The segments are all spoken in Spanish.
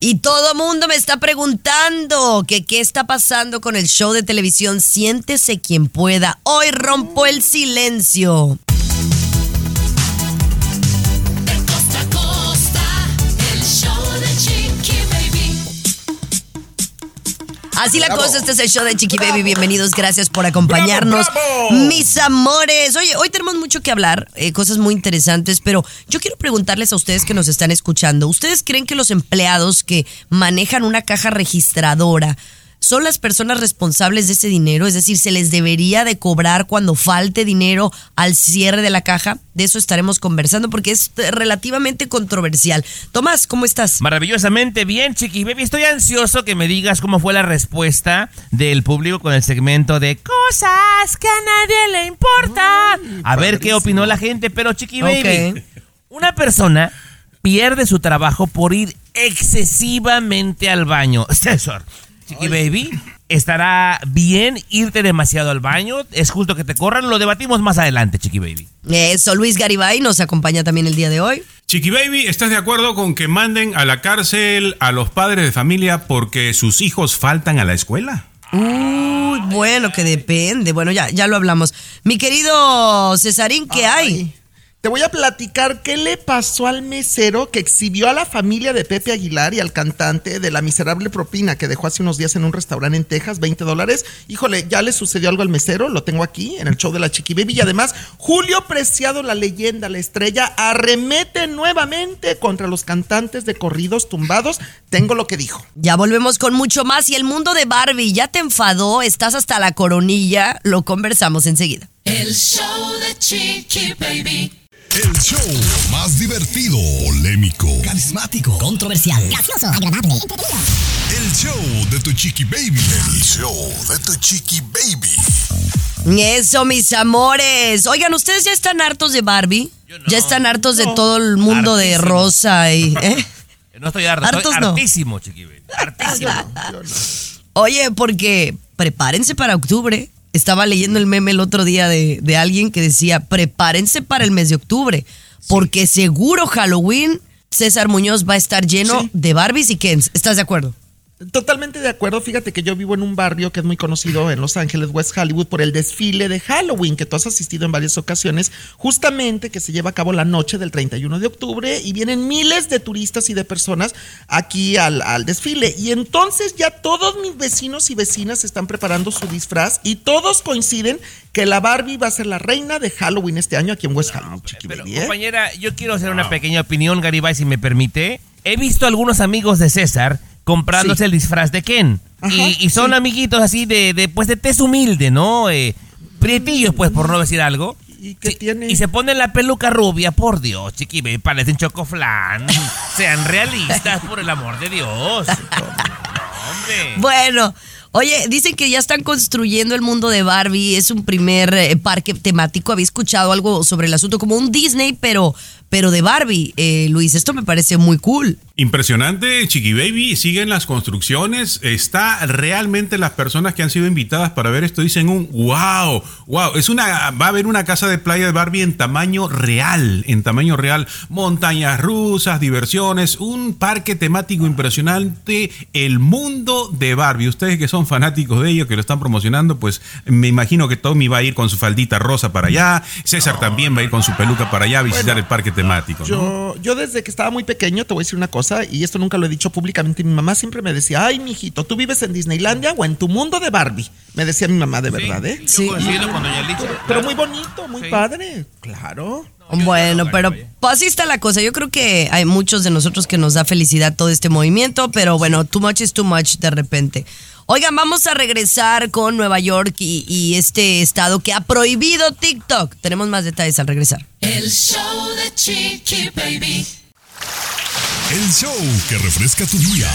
Y todo mundo me está preguntando que qué está pasando con el show de televisión Siéntese quien pueda. Hoy rompo el silencio. Así la cosa, este es el show de Chiqui Baby. Bienvenidos, gracias por acompañarnos. Mis amores. Oye, hoy tenemos mucho que hablar, eh, cosas muy interesantes, pero yo quiero preguntarles a ustedes que nos están escuchando. ¿Ustedes creen que los empleados que manejan una caja registradora son las personas responsables de ese dinero? Es decir, ¿se les debería de cobrar cuando falte dinero al cierre de la caja? De eso estaremos conversando porque es relativamente controversial. Tomás, ¿cómo estás? Maravillosamente bien, Chiqui Baby. Estoy ansioso que me digas cómo fue la respuesta del público con el segmento de cosas que a nadie le importan. a ver qué opinó la gente, pero Chiqui Baby, una persona pierde su trabajo por ir excesivamente al baño. César, Chiqui Baby, ¿estará bien irte demasiado al baño? ¿Es justo que te corran? Lo debatimos más adelante, Chiqui Baby. Eso, Luis Garibay nos acompaña también el día de hoy. Chiqui Baby, ¿estás de acuerdo con que manden a la cárcel a los padres de familia porque sus hijos faltan a la escuela? Uy, bueno, que depende. Bueno, ya, ya lo hablamos. Mi querido Cesarín, ¿qué hay? Te voy a platicar qué le pasó al mesero que exhibió a la familia de Pepe Aguilar y al cantante de la miserable propina que dejó hace unos días en un restaurante en Texas, 20 dólares. Híjole, ya le sucedió algo al mesero, lo tengo aquí en el show de la Chiqui Baby. Y además, Julio Preciado, la leyenda, la estrella, arremete nuevamente contra los cantantes de corridos tumbados. Tengo lo que dijo. Ya volvemos con mucho más. Y el mundo de Barbie, ¿ya te enfadó? ¿Estás hasta la coronilla? Lo conversamos enseguida. El show de Chiqui Baby. El show más divertido, polémico, carismático, controversial, gracioso, agradable, entretenido. el show de tu chiqui baby. El show de tu chiqui baby. Eso, mis amores. Oigan, ¿ustedes ya están hartos de Barbie? ¿Ya están hartos de todo el mundo de rosa y... ¿eh? No estoy harto, Hartos estoy no. hartísimo, Chiqui Baby. Hartísimo. Oye, porque prepárense para octubre. Estaba leyendo el meme el otro día de, de alguien que decía, prepárense para el mes de octubre, porque seguro Halloween, César Muñoz va a estar lleno Sí. de Barbies y Kens. ¿Estás de acuerdo? Totalmente de acuerdo. Fíjate que yo vivo en un barrio que es muy conocido en Los Ángeles, West Hollywood, por el desfile de Halloween, que tú has asistido en varias ocasiones, justamente que se lleva a cabo la noche del 31 de octubre y vienen miles de turistas y de personas aquí al, al desfile. Y entonces ya todos mis vecinos y vecinas están preparando su disfraz y todos coinciden que la Barbie va a ser la reina de Halloween este año aquí en West Hollywood. Pero, ¿eh? compañera, yo quiero hacer una pequeña opinión, Garibay, si me permite. He visto algunos amigos de César comprándose Sí. el disfraz de Ken. Ajá, y, y son sí. amiguitos así de, de, pues, de tez humilde, ¿no? Eh, prietillos, pues, por no decir algo. ¿Y qué Sí, tiene? y se ponen la peluca rubia, por Dios, chiqui, parecen chocoflán. Sean realistas, por el amor de Dios. Hombre. Bueno, oye, dicen que ya están construyendo el mundo de Barbie. Es un primer eh, parque temático. Había escuchado algo sobre el asunto, como un Disney, pero, pero de Barbie. Eh, Luis, esto me parece muy cool. Impresionante, Chiqui Baby. Siguen las construcciones. Está realmente las personas que han sido invitadas para ver esto dicen un wow, wow. Es una, va a haber una casa de playa de Barbie en tamaño real, en tamaño real. Montañas rusas, diversiones, un parque temático impresionante. El mundo de Barbie. Ustedes que son fanáticos de ello, que lo están promocionando, pues me imagino que Tommy va a ir con su faldita rosa para allá. César también va a ir con su peluca para allá a visitar el parque temático. ¿no? Yo, yo desde que estaba muy pequeño, te voy a decir una cosa, y esto nunca lo he dicho públicamente, mi mamá siempre me decía, ay, mijito, ¿tú vives en Disneylandia o en tu mundo de Barbie? Me decía mi mamá de verdad, ¿eh? Sí. Yo Pero muy bonito, muy Sí. padre, claro. Bueno, pero pues así está la cosa. Yo creo que hay muchos de nosotros que nos da felicidad todo este movimiento, pero bueno, too much is too much de repente. Oigan, vamos a regresar con Nueva York y, y este estado que ha prohibido TikTok. Tenemos más detalles al regresar. El show de Chiqui Baby. El show que refresca tu día.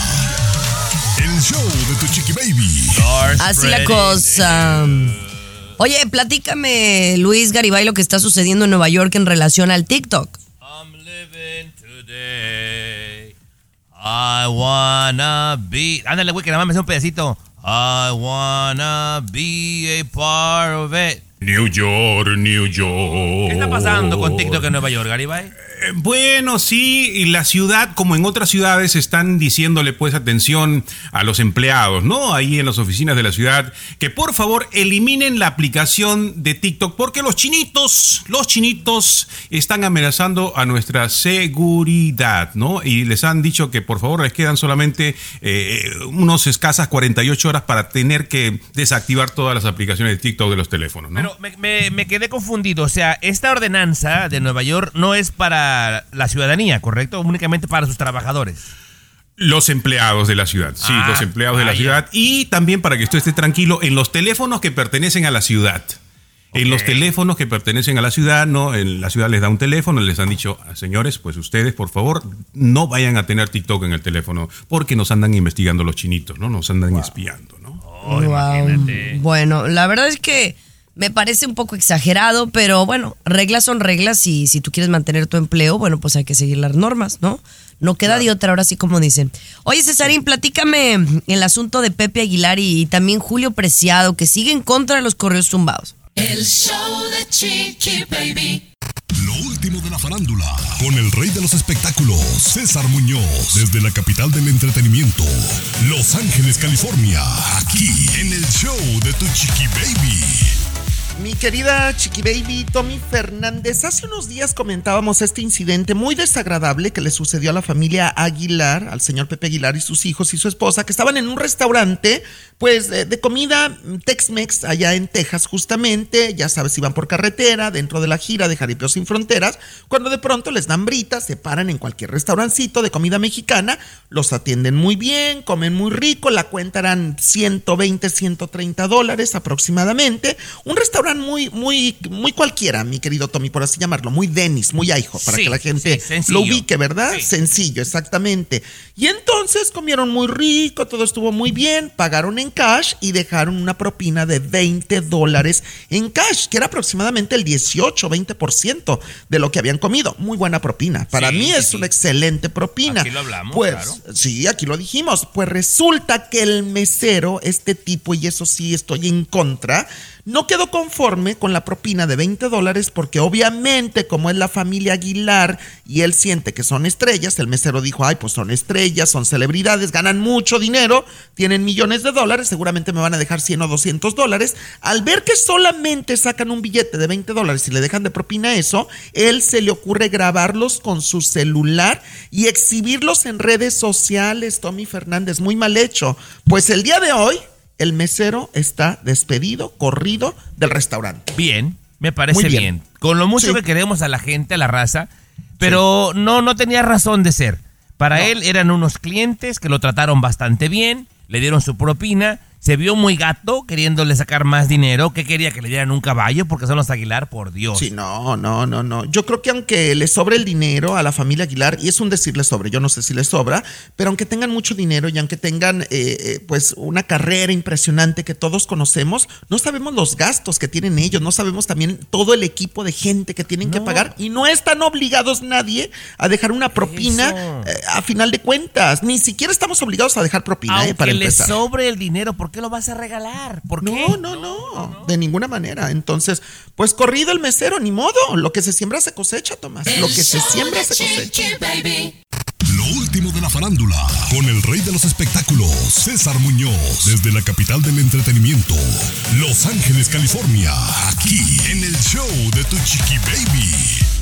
El show de tu chiqui baby. Así la cosa. Oye, platícame, Luis Garibay, lo que está sucediendo en Nueva York en relación al TikTok. I'm living today. I wanna be. Ándale, güey, que nada más me hace un pedacito. I wanna be a part of it. New York, New York. ¿Qué está pasando con TikTok en Nueva York, Garibay? Eh, Bueno, sí, y la ciudad, como en otras ciudades, están diciéndole pues atención a los empleados, ¿no? Ahí en las oficinas de la ciudad, que por favor eliminen la aplicación de TikTok, porque los chinitos, los chinitos están amenazando a nuestra seguridad, ¿no? Y les han dicho que por favor les quedan solamente eh, unos escasas 48 horas para tener que desactivar todas las aplicaciones de TikTok de los teléfonos, ¿no? Pero me, me- me quedé confundido. O sea, esta ordenanza de Nueva York no es para la ciudadanía, ¿correcto? Únicamente para sus trabajadores. Los empleados de la ciudad, sí, Ah, los empleados de la ciudad. Y también para que usted esté tranquilo, en los teléfonos que pertenecen a la ciudad. En los teléfonos que pertenecen a la ciudad, ¿no? En la ciudad les da un teléfono, les han dicho, señores, pues ustedes, por favor, no vayan a tener TikTok en el teléfono, porque nos andan investigando los chinitos, ¿no? Nos andan espiando, ¿no? Oh, imagínate. Bueno, la verdad es que me parece un poco exagerado, pero bueno, reglas son reglas y si tú quieres mantener tu empleo, bueno, pues hay que seguir las normas, ¿no? No queda de otra, ahora sí como dicen. Oye, Cesarín, platícame el asunto de Pepe Aguilar y, y también Julio Preciado, que sigue en contra de los correos tumbados. El show de Chiqui Baby. Lo último de la farándula. Con el rey de los espectáculos, César Muñoz. Desde la capital del entretenimiento, Los Ángeles, California. Aquí en el show de tu chiqui baby. Mi querida Chiqui Baby Tommy Fernández, hace unos días comentábamos este incidente muy desagradable que le sucedió a la familia Aguilar, al señor Pepe Aguilar y sus hijos y su esposa, que estaban en un restaurante, pues de, comida Tex-Mex allá en Texas, justamente. Ya sabes, iban por carretera, dentro de la gira de Jaripeo Sin Fronteras, cuando de pronto les dan britas, se paran en cualquier restaurancito de comida mexicana, los atienden muy bien, comen muy rico, la cuenta eran 120, 130 dólares aproximadamente. Un restaurante muy, muy, muy cualquiera, mi querido Tommy, por así llamarlo, muy Denis, muy aijo, para Sí, que la gente sí, lo ubique, ¿verdad? Sí. Sencillo, exactamente. Y entonces comieron muy rico, todo estuvo muy bien, pagaron en cash y dejaron una propina de 20 dólares en cash, que era aproximadamente el 18, 20% de lo que habían comido. Muy buena propina. Para mí es una excelente propina. Aquí lo hablamos, Pues claro. sí, aquí lo dijimos. Pues resulta que el mesero, este tipo, y eso sí estoy en contra, no quedó conforme con la propina de 20 dólares porque obviamente como es la familia Aguilar y él siente que son estrellas, el mesero dijo, ay, pues son estrellas, son celebridades, ganan mucho dinero, tienen millones de dólares, seguramente me van a dejar 100 o 200 dólares. Al ver que solamente sacan un billete de 20 dólares y le dejan de propina eso, él se le ocurre grabarlos con su celular y exhibirlos en redes sociales, Tommy Fernández, muy mal hecho. Pues el día de hoy el mesero está despedido, corrido del restaurante. Bien, me parece bien. bien. Con lo mucho Sí. que queremos a la gente, a la raza, pero no, no tenía razón de ser. Para él eran unos clientes que lo trataron bastante bien, le dieron su propina, se vio muy gato queriéndole sacar más dinero, que quería que le dieran un caballo porque son los Aguilar, por Dios. Sí, no, no, no, no. Yo creo que aunque le sobre el dinero a la familia Aguilar, y es un decir le sobre, yo no sé si le sobra, pero aunque tengan mucho dinero y aunque tengan eh, eh, pues una carrera impresionante que todos conocemos, no sabemos los gastos que tienen ellos, no sabemos también todo el equipo de gente que tienen que pagar y no están obligados nadie a dejar una propina eh, a final de cuentas. Ni siquiera estamos obligados a dejar propina, eh, Aunque para le empezar. sobre el dinero, ¿por qué lo vas a regalar? ¿Por qué? No, no, no, de ninguna manera. Entonces, pues corrido el mesero, ni modo. Lo que se siembra se cosecha, Tomás. El Lo que se siembra se cosecha. Baby. Lo último de la farándula. Con el rey de los espectáculos, César Muñoz. Desde la capital del entretenimiento, Los Ángeles, California. Aquí en el show de tu chiqui baby.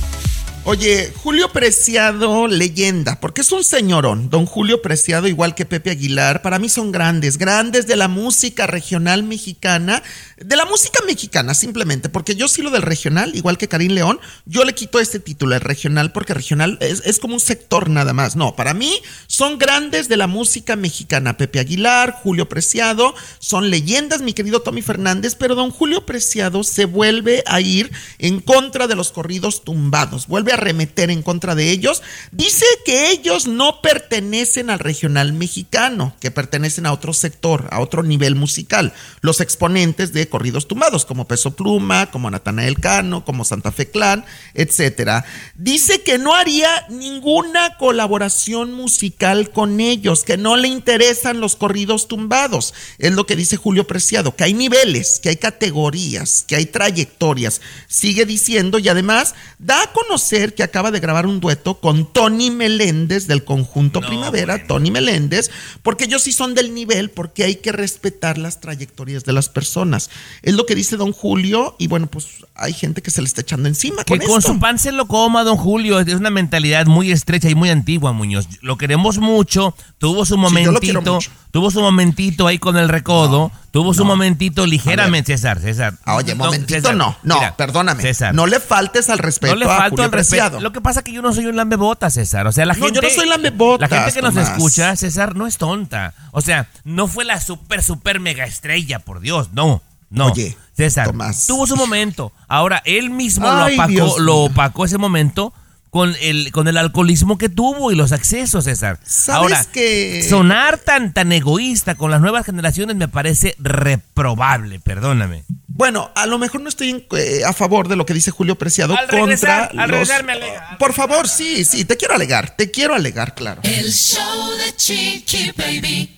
Oye, Julio Preciado, leyenda, porque es un señorón. Don Julio Preciado, igual que Pepe Aguilar, para mí son grandes, grandes de la música regional mexicana, de la música mexicana simplemente, porque yo sí lo del regional, igual que Karim León, yo le quito este título, el regional, porque regional es, es como un sector nada más. No, para mí son grandes de la música mexicana. Pepe Aguilar, Julio Preciado, son leyendas, mi querido Tommy Fernández, pero don Julio Preciado se vuelve a ir en contra de los corridos tumbados, vuelve a arremeter en contra de ellos. Dice que ellos no pertenecen al regional mexicano, que pertenecen a otro sector, a otro nivel musical. Los exponentes de corridos tumbados, como Peso Pluma, como Natanael Cano, como Santa Fe Clan, etcétera. Dice que no haría ninguna colaboración musical con ellos, que no le interesan los corridos tumbados. Es lo que dice Julio Preciado, que hay niveles, que hay categorías, que hay trayectorias. Sigue diciendo y además da a conocer que acaba de grabar un dueto con Tony Meléndez del conjunto Primavera, Tony Meléndez, porque ellos sí son del nivel, porque hay que respetar las trayectorias de las personas. Es lo que dice don Julio y bueno, pues hay gente que se le está echando encima Que con, con esto. su pan se lo coma, don Julio. Es una mentalidad muy estrecha y muy antigua, Muñoz. Lo queremos mucho. Tuvo su Sí, yo lo quiero momentito. mucho. tuvo su momentito ahí con el recodo. Tuvo su momentito ligeramente, César. César. Ah, Oye, No, momentito César, no, no, mira, perdóname. César. No le faltes al respeto no le a falto Julio al respeto. Lo que pasa es que yo no soy un lambebota, César. O sea, la No, yo gente. no soy lambebotas, La gente que nos escucha, César, no es tonta. O sea, no fue la super, super mega estrella, por Dios. No, no. Oye, César, Tomás. tuvo su momento. Ahora, él mismo Ay, lo opacó, Dios lo opacó ese momento con el, con el alcoholismo que tuvo y los accesos, César. ¿Sabes Ahora, que- sonar tan, tan egoísta con las nuevas generaciones me parece reprobable, perdóname. Bueno, a lo mejor no estoy en- eh, a favor de lo que dice Julio Preciado Al contra regresar, al los... regresar me alega. Por favor, sí, sí, te quiero alegar, te quiero alegar, claro. El show de Chiqui Baby.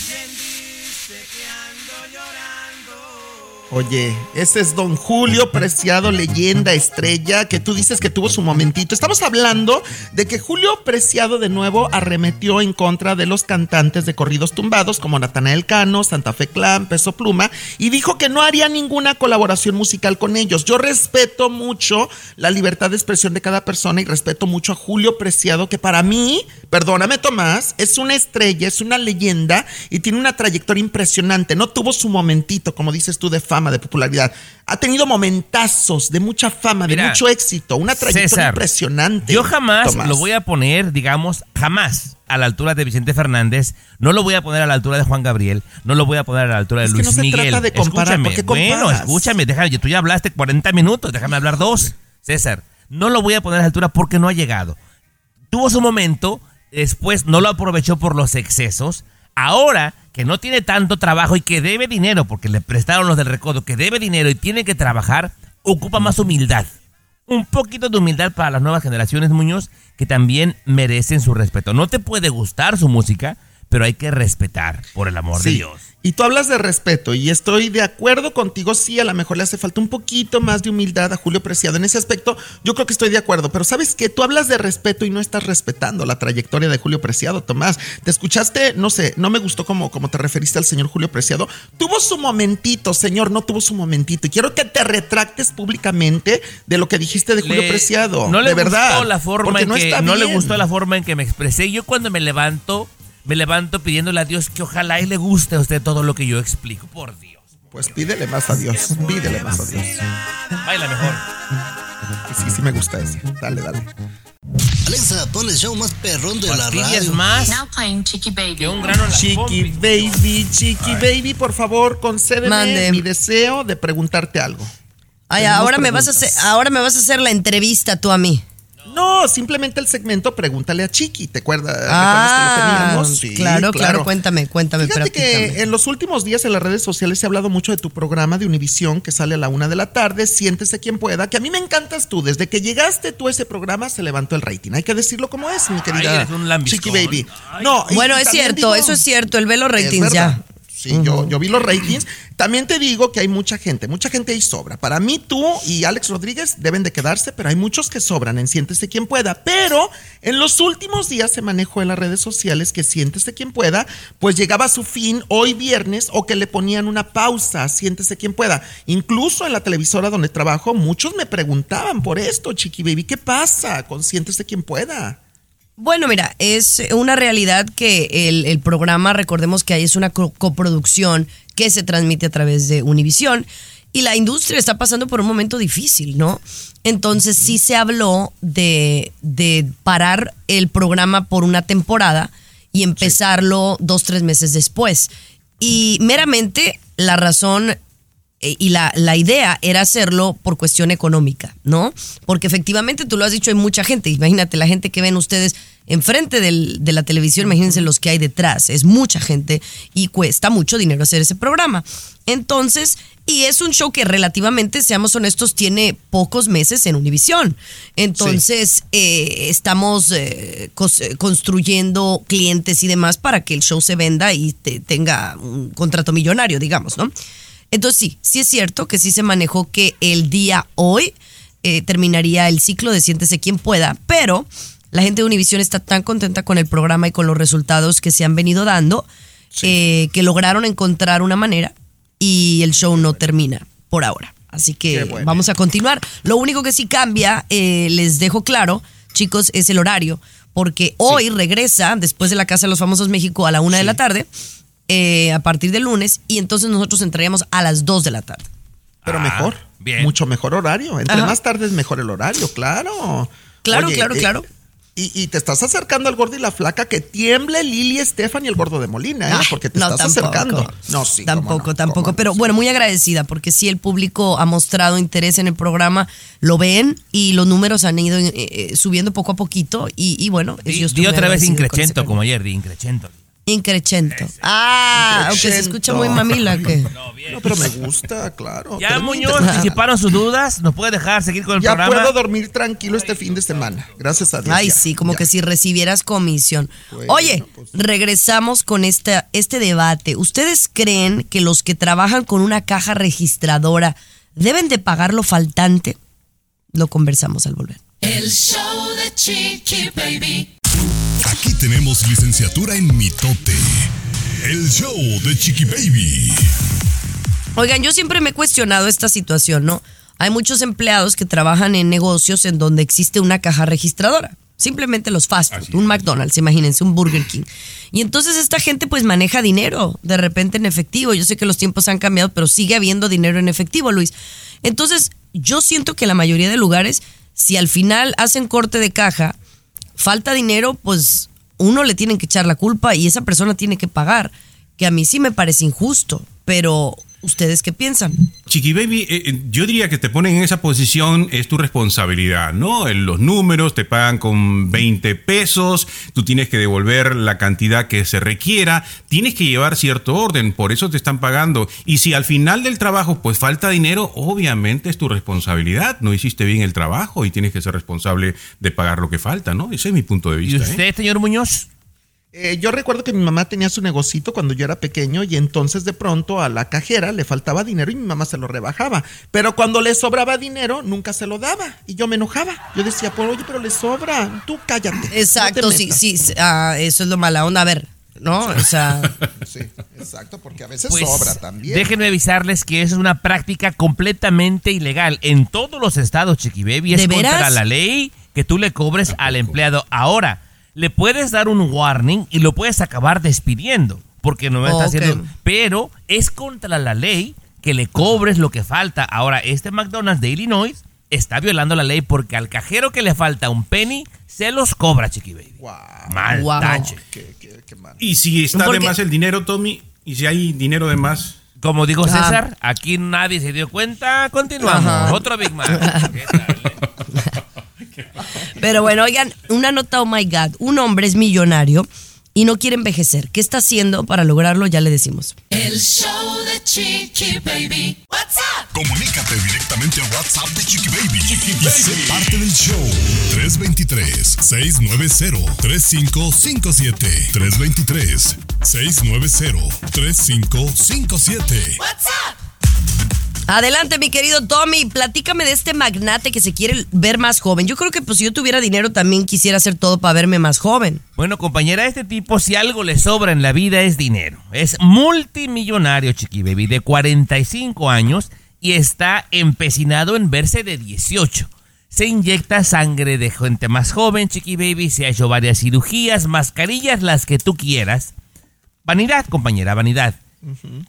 Oye, ese es don Julio Preciado, leyenda, estrella, que tú dices que tuvo su momentito. Estamos hablando de que Julio Preciado de nuevo arremetió en contra de los cantantes de corridos tumbados como Natanael Cano, Santa Fe Clan, Peso Pluma, y dijo que no haría ninguna colaboración musical con ellos. Yo respeto mucho la libertad de expresión de cada persona y respeto mucho a Julio Preciado, que para mí, perdóname Tomás, es una estrella, es una leyenda y tiene una trayectoria impresionante. No tuvo su momentito, como dices tú, de fama, de popularidad. Ha tenido momentazos de mucha fama, de mucho éxito, una trayectoria César, impresionante. Yo jamás Tomás. lo voy a poner, digamos, jamás a la altura de Vicente Fernández, no lo voy a poner a la altura de Juan Gabriel, no lo voy a poner a la altura de Es que Luis no se Miguel. trata de comparar, escúchame, ¿por qué bueno, escúchame, déjame, tú ya hablaste 40 minutos, déjame hablar dos. César, no lo voy a poner a la altura porque no ha llegado. Tuvo su momento, después no lo aprovechó por los excesos. Ahora que no tiene tanto trabajo y que debe dinero, porque le prestaron los del recodo, que debe dinero y tiene que trabajar, ocupa más humildad un poquito de humildad para las nuevas generaciones, Muñoz, que también merecen su respeto. No te puede gustar su música, pero hay que respetar, por el amor de. Dios. Y tú hablas de respeto y estoy de acuerdo contigo. Sí, a lo mejor le hace falta un poquito más de humildad a Julio Preciado. En ese aspecto, yo creo que estoy de acuerdo. Pero sabes que tú hablas de respeto y no estás respetando la trayectoria de Julio Preciado, Tomás. Te escuchaste, no sé, no me gustó como, como te referiste al señor Julio Preciado. Tuvo su momentito, señor, no tuvo su momentito. Y quiero que te retractes públicamente de lo que dijiste de Julio Le- Preciado. No le de verdad. gustó la forma en no que le gustó la forma en que me expresé. Yo cuando me levanto, me levanto pidiéndole a Dios que ojalá y le guste a usted todo lo que yo explico, por Dios. Pues pídele más a Dios. Pídele más a Dios. Baila mejor. Sí, sí, me gusta ese. Dale, dale. Alexa, pon el show más perrón de la radio. más Now playing Chiqui Baby. que un grano en la Chiqui. Baby, Chiqui Baby, por favor, concédeme Mande. mi deseo de preguntarte algo. Ay, Tenemos ahora me vas a hacer, ahora me vas a hacer la entrevista tú a mí. No, simplemente el segmento Pregúntale a Chiqui, ¿te acuerdas? Ah, ¿Recuerdas que lo teníamos? Sí, claro, claro, cuéntame, cuéntame, Fíjate pero que en los últimos días en las redes sociales se ha hablado mucho de tu programa de Univisión que sale a la una de la tarde, Siéntese quien pueda, que a mí me encantas tú. Desde que llegaste tú a ese programa se levantó el rating. Hay que decirlo como es, mi querida lambiscón. Chiqui Baby. No, y Bueno, es cierto, digo- eso es cierto, el velo ratings ya. Sí, yo, yo vi los ratings. También te digo que hay mucha gente, mucha gente ahí sobra. Para mí, tú y Alex Rodríguez deben de quedarse, pero hay muchos que sobran en Siéntese quien pueda. Pero en los últimos días se manejó en las redes sociales que Siéntese quien pueda, pues llegaba a su fin hoy viernes o que le ponían una pausa, a Siéntese quien pueda. Incluso en la televisora donde trabajo, muchos me preguntaban por esto, Chiqui Baby, ¿qué pasa con Siéntese quien pueda? Bueno, mira, es una realidad que el, el programa, recordemos que ahí es una co- coproducción que se transmite a través de Univisión y la industria está pasando por un momento difícil, ¿no? Entonces sí se habló de, de parar el programa por una temporada y empezarlo dos, tres meses después. Y meramente la razón y la, la idea era hacerlo por cuestión económica, ¿no? Porque efectivamente, tú lo has dicho, hay mucha gente. Imagínate la gente que ven ustedes enfrente del- de la televisión, imagínense los que hay detrás. Es mucha gente y cuesta mucho dinero hacer ese programa. Entonces, y es un show que relativamente, seamos honestos, tiene pocos meses en Univisión. Entonces, eh, estamos eh, eh, construyendo clientes y demás para que el show se venda y te- tenga un contrato millonario, digamos, ¿no? Entonces sí, sí es cierto que sí se manejó que el día hoy eh, terminaría el ciclo de Siéntese quien pueda, pero la gente de Univision está tan contenta con el programa y con los resultados que se han venido dando eh, que lograron encontrar una manera y el show no termina por ahora. Así que bueno. vamos a continuar. Lo único que sí cambia, eh, les dejo claro, chicos, es el horario. Porque hoy regresa, después de la Casa de los Famosos México, a la una de la tarde, eh, a partir del lunes, y entonces nosotros entraríamos a las 2 de la tarde. Pero Ah, mejor. bien. Mucho mejor horario. Entre Ajá. más tarde es mejor el horario, claro. Claro, claro, claro. Y, y te estás acercando al gordo y la flaca que tiemble Lili Estefan y el gordo de Molina, ¿eh? Ah, Porque te no, estás tampoco. acercando. No, sí. Tampoco, no, tampoco. no, Pero sí. bueno, muy agradecida porque sí el público ha mostrado interés en el programa, lo ven y los números han ido eh, eh, subiendo poco a poquito. Y, y bueno, Di, yo estoy di otra vez premio. como ayer, di increchento. Increchento. Ah, aunque se Increchento. escucha muy mamila. que No, pero me gusta, claro. Ya, Pero Muñoz, disiparon sus dudas. ¿Nos puede dejar seguir con el Ya programa? puedo dormir tranquilo este fin de semana. Gracias a Dios. Ay, ya, sí, como ya. que si recibieras comisión. Bueno, Oye, pues. regresamos con esta, este debate. ¿Ustedes creen que los que trabajan con una caja registradora deben de pagar lo faltante? Lo conversamos al volver. El show de Chiqui Baby. Aquí tenemos licenciatura en mitote. El show de Chiqui Baby. Oigan, yo siempre me he cuestionado esta situación, ¿no? Hay muchos empleados que trabajan en negocios en donde existe una caja registradora. Simplemente los fast food, un McDonald's, imagínense, un Burger King. Y entonces esta gente pues maneja dinero de repente en efectivo. Yo sé que los tiempos han cambiado, pero sigue habiendo dinero en efectivo, Luis. Entonces, yo siento que la mayoría de lugares, si al final hacen corte de caja, falta dinero, pues uno le tienen que echar la culpa y esa persona tiene que pagar. Que a mí sí me parece injusto, pero ¿ustedes qué piensan? Chiqui Baby, eh, eh, yo diría que te ponen en esa posición, es tu responsabilidad, ¿no? En los números te pagan con 20 pesos, tú tienes que devolver la cantidad que se requiera, tienes que llevar cierto orden, por eso te están pagando. Y si al final del trabajo pues falta dinero, obviamente es tu responsabilidad, no hiciste bien el trabajo y tienes que ser responsable de pagar lo que falta, ¿no? Ese es mi punto de ¿Y vista. ¿eh? usted, señor Muñoz? Eh, yo recuerdo que mi mamá tenía su negocito cuando yo era pequeño y entonces de pronto a la cajera le faltaba dinero y mi mamá se lo rebajaba. Pero cuando le sobraba dinero, nunca se lo daba y yo me enojaba. Yo decía, pues oye, pero le sobra, tú cállate. Exacto, no sí, metas". sí, sí, ah, eso es lo mala onda. A ver, ¿no? O sea, Sí, exacto, porque a veces Pues, sobra también. Déjenme avisarles que eso es una práctica completamente ilegal en todos los estados, Chiqui Baby. Es ¿De contra veras? la ley que tú le cobres al empleado. Ahora, le puedes dar un warning y lo puedes acabar despidiendo porque no está haciendo. Pero es contra la ley que le cobres lo que falta. Ahora, este McDonald's de Illinois está violando la ley porque al cajero que le falta un penny se los cobra, Chiqui Baby. Guau, Mal qué, qué- qué mal. Y si está Porque- de más el dinero, Tommy, y si hay dinero de más, Como digo Ah. César, aquí nadie se dio cuenta. Continuamos. Ajá. Otro Big Mac. Pero bueno, oigan, una nota, oh my God, un hombre es millonario y no quiere envejecer. ¿Qué está haciendo para lograrlo? Ya le decimos. El show de Chiqui Baby. What's up? Comunícate directamente a WhatsApp de Chiqui Baby. y sé parte del show. 323-690-3557. 323-690-3557. What's up? Adelante, mi querido Tommy, platícame de este magnate que se quiere ver más joven. Yo creo que pues si yo tuviera dinero también quisiera hacer todo para verme más joven. Bueno, compañera, a este tipo, si algo le sobra en la vida es dinero. Es multimillonario, Chiqui Baby, de 45 años y está empecinado en verse de 18. Se inyecta sangre de gente más joven, Chiqui Baby, se ha hecho varias cirugías, mascarillas, las que tú quieras. Vanidad, compañera, vanidad.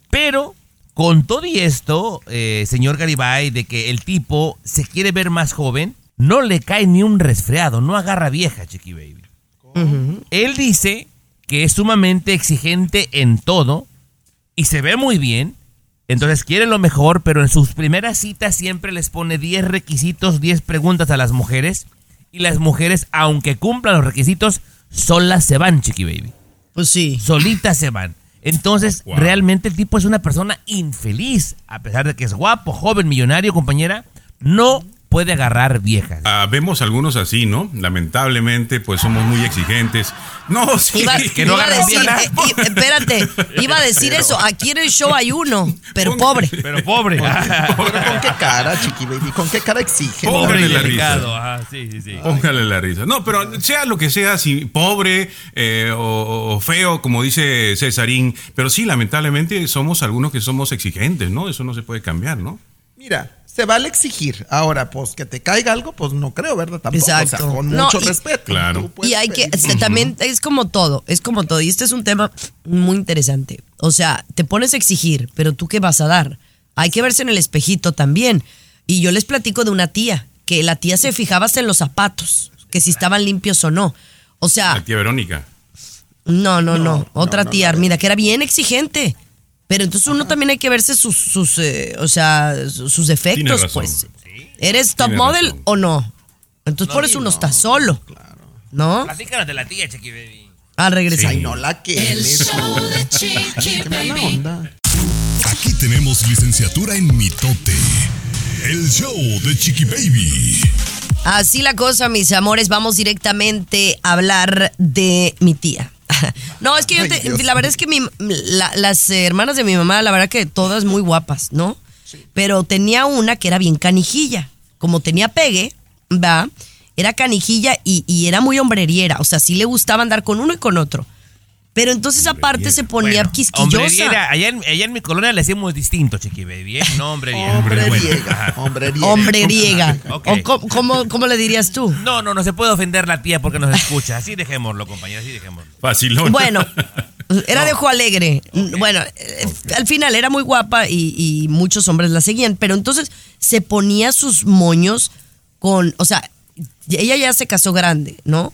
Pero con todo y esto, eh, señor Garibay, de que el tipo se quiere ver más joven, no le cae ni un resfriado, no agarra vieja, Chiqui Baby. Él dice que que es sumamente exigente en todo y se ve muy bien. Entonces quiere lo mejor, pero en sus primeras citas siempre les pone 10 requisitos, 10 preguntas a las mujeres. Y las mujeres, aunque cumplan los requisitos, solas se van, Chiqui Baby. Pues sí. Solitas se van. Entonces, Wow. realmente el tipo es una persona infeliz. A pesar de que es guapo, joven, millonario, compañera, no puede agarrar viejas. Ah, vemos algunos así, ¿no? Lamentablemente, pues somos muy exigentes. No, sí. Iba, que no iba a decir, eh, espérate, iba a decir eso. Aquí en el show hay uno, pero pobre. Pero pobre. Pero con qué cara, chiqui baby, con qué cara exige. Pobre y la delicado. Ajá, sí, sí, sí. Póngale la risa. No, pero sea lo que sea, si pobre eh, o, o feo, como dice Cesarín, pero sí, lamentablemente somos algunos que somos exigentes, ¿no? Eso no se puede cambiar, ¿no? Mira, se vale exigir. Ahora, pues que te caiga algo, pues no creo, ¿verdad? Tampoco. O sea, Exacto. con No, mucho y- respeto. Claro. Y hay que, este, también es como todo, es como todo. Y este es un tema muy interesante. O sea, te pones a exigir, pero tú qué vas a dar. Hay que verse en el espejito también. Y yo les platico de una tía, que la tía se fijaba hasta en los zapatos, que si estaban limpios o no. O La sea, tía Verónica. no, no, no. Otra tía Armida, que era bien exigente. Pero entonces uno también hay que verse sus, sus eh, o sea, sus defectos, razón. pues. ¿Eres top Tiene model razón. o no? Entonces por eso uno está solo. ¿No? Platícanos de la tía, Chiqui Baby. Al regresar. Ay, no la El quemes. show de Chiqui Baby. onda. Aquí tenemos licenciatura en mitote. El show de Chiqui Baby. Así la cosa, mis amores, vamos directamente a hablar de mi tía. No, es que yo te- la verdad es que mi- la- las hermanas de mi mamá, la verdad que todas muy guapas, ¿no? Pero tenía una que era bien canijilla. Como tenía pegue, va, era canijilla y, y era muy hombreriera. O sea, sí le gustaba andar con uno y con otro. Pero entonces aparte se ponía Bueno, quisquillosa. allá en, allá en mi colonia le decimos distinto, Chiqui Baby, ¿eh? No, hombreriera. Hombre Bueno, griega. ajá. Hombre griega. Hombreriega. Ok. ¿O cómo, cómo- le dirías tú? No, no, no se puede ofender la tía porque nos escucha. Así dejémoslo, compañera, así dejémoslo. Facilón. Bueno, era de ojo alegre. Bueno, eh, al final era muy guapa y, y muchos hombres la seguían, pero entonces se ponía sus moños con, o sea, ella ya se casó grande, ¿no?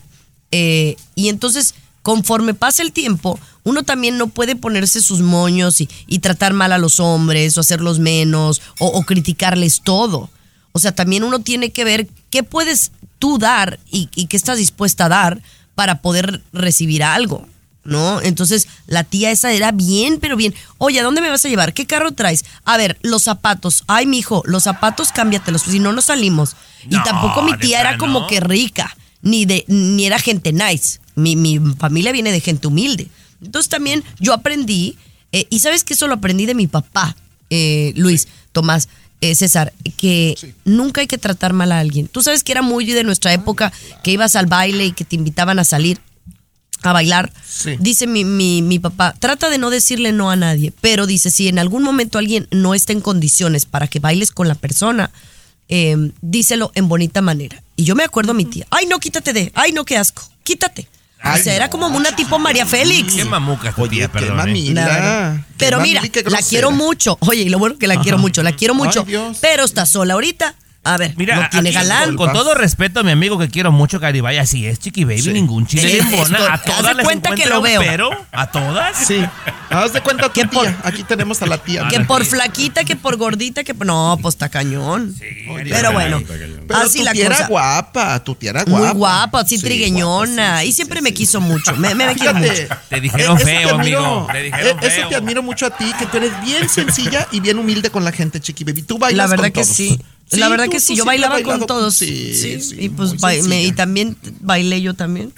Eh, y entonces, conforme pasa el tiempo, uno también no puede ponerse sus moños y, y tratar mal a los hombres o hacerlos menos o, o criticarles todo. O sea, también uno tiene que ver qué puedes tú dar y, y qué estás dispuesta a dar para poder recibir algo, ¿no? Entonces, la tía esa era bien, pero bien. Oye, ¿a dónde me vas a llevar? ¿Qué carro traes? A ver, los zapatos. Ay, mijo, los zapatos cámbiatelos, si no, no salimos. y No, tampoco mi tía era plano. como que rica, ni, de, ni era gente nice. Mi, mi familia viene de gente humilde. Entonces también yo aprendí, eh, y sabes que eso lo aprendí de mi papá, eh, Luis, Tomás, eh, César, que nunca hay que tratar mal a alguien. Tú sabes que era muy de nuestra época que ibas al baile y que te invitaban a salir a bailar. Sí. Dice mi, mi, mi papá, trata de no decirle no a nadie, pero dice, si en algún momento alguien no está en condiciones para que bailes con la persona, eh, díselo en bonita manera. Y yo me acuerdo a mi tía, ay no, quítate de, ay no, qué asco, quítate. Ay, o sea, era como una tipo María Félix. Qué mamuca tu Oye, tía, qué perdón. ¿eh? mamila. La verdad. Qué Pero mamila mira, la quiero mucho. Oye, y lo bueno que la quiero mucho, la quiero mucho. Ay, Dios. pero está sola ahorita. A ver, Mira, no tiene galán. Con todo respeto a mi amigo que quiero mucho, Garibay, así es, Chiqui Baby, ningún chile Es- esto- A todas les cuenta que lo veo. Pero, ¿a todas? Sí. Haz de cuenta tu ¿Qué por- tía. Aquí tenemos a la tía. Que por flaquita, que por gordita, que por- no, pues está cañón. Pero bueno, Pero así tu la tía era cosa. guapa, tu tía era guapa. Muy guapa, así Sí, trigueñona. guapa, sí, y sí, siempre sí, me sí. quiso mucho. Me, me quiere Fíjate, mucho. Te dijeron eh, eso feo, admiro, amigo, te dijeron eh, Eso feo. te admiro mucho a ti, que tú eres bien sencilla y bien humilde con la gente, Chiqui Baby. Tú bailas La verdad con que todos. sí. La verdad tú- que sí, yo bailaba con todos. Sí, Sí, sí, y pues me- y también bailé yo también.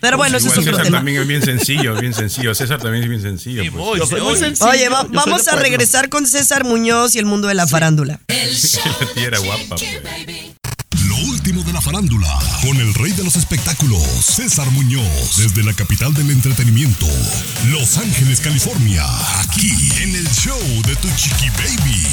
Pero bueno, ese es otro César tema. también es bien sencillo, bien sencillo. César también es bien sencillo. Pues. voy, Yo soy muy sencillo. Oye, va- yo soy vamos a regresar con César Muñoz y el mundo de la farándula. La era guapa, pues. Último de la farándula, con el rey de los espectáculos, César Muñoz, desde la capital del entretenimiento, Los Ángeles, California, aquí en el show de Tu Chiqui Baby.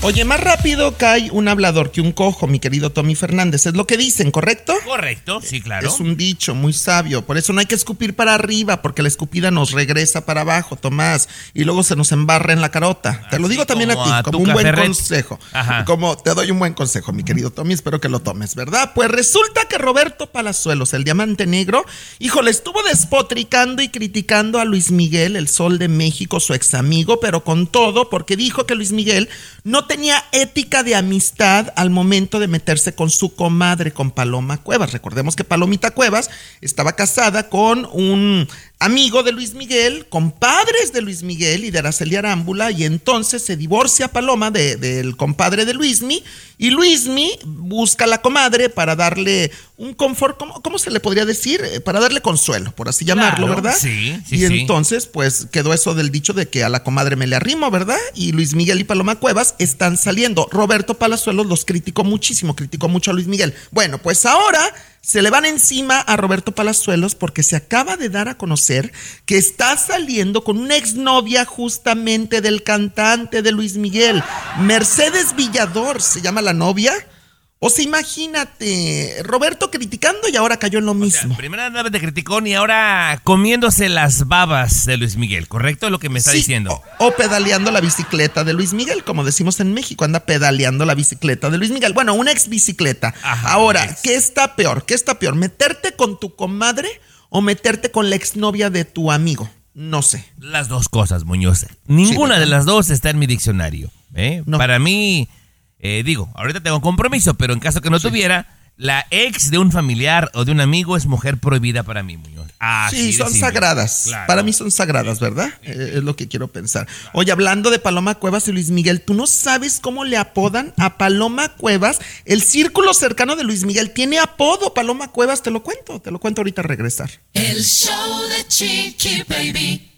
Oye, más rápido cae un hablador que un cojo, mi querido Tommy Fernández. Es lo que dicen, ¿correcto? Correcto, sí, claro. Es un dicho muy sabio. Por eso no hay que escupir para arriba, porque la escupida nos regresa para abajo, Tomás. Y luego se nos embarra en la carota. te lo digo también a ti, a como un buen Ferret. consejo. Ajá. Como te doy un buen consejo, mi querido Tommy. Espero que lo tomes, ¿verdad? Pues resulta que Roberto Palazuelos, el diamante negro, híjole, estuvo despotricando y criticando a Luis Miguel, el sol de México, su ex amigo, pero con todo, porque dijo que Luis Miguel no tenía ética de amistad al momento de meterse con su comadre, con Paloma Cuevas. Recordemos que Palomita Cuevas estaba casada con un amigo de Luis Miguel, compadres de Luis Miguel y de Araceli Arámbula, y entonces se divorcia Paloma de- del compadre de Luismi, y Luismi busca a la comadre para darle un confort, ¿cómo, cómo se le podría decir? Eh, Para darle consuelo, por así llamarlo, Claro, ¿verdad? sí, sí, y sí. entonces, pues quedó eso del dicho de que a la comadre me le arrimo, ¿verdad? Y Luis Miguel y Paloma Cuevas están saliendo. Roberto Palazuelos los criticó muchísimo, criticó mucho a Luis Miguel. Bueno, pues ahora se le van encima a Roberto Palazuelos porque se acaba de dar a conocer que está saliendo con una exnovia justamente del cantante de Luis Miguel, Mercedes Villador, se llama la novia. O sea, imagínate, Roberto criticando y ahora cayó en lo O sea, mismo. primero andaba de criticón y ahora comiéndose las babas de Luis Miguel, ¿correcto? Es lo que me está Sí, diciendo. O, o pedaleando la bicicleta de Luis Miguel, como decimos en México, anda pedaleando la bicicleta de Luis Miguel. Bueno, una ex bicicleta. Ajá, Ahora, ex. ¿qué está peor? ¿Qué está peor? ¿Meterte con tu comadre o meterte con la exnovia de tu amigo? No sé. Las dos cosas, Muñoz. Ninguna de las dos está en mi diccionario. ¿eh? No. Para mí, eh, digo, ahorita tengo compromiso, pero en caso que no tuviera, la ex de un familiar o de un amigo es mujer prohibida para mí, Muñoz. Así sí, son simple. sagradas. Claro. Para mí son sagradas, ¿verdad? Eh, es lo que quiero pensar. Oye, hablando de Paloma Cuevas y Luis Miguel, ¿tú no sabes cómo le apodan a Paloma Cuevas? El círculo cercano de Luis Miguel tiene apodo, Paloma Cuevas, te lo cuento, te lo cuento ahorita al regresar. El show de Chiqui Baby.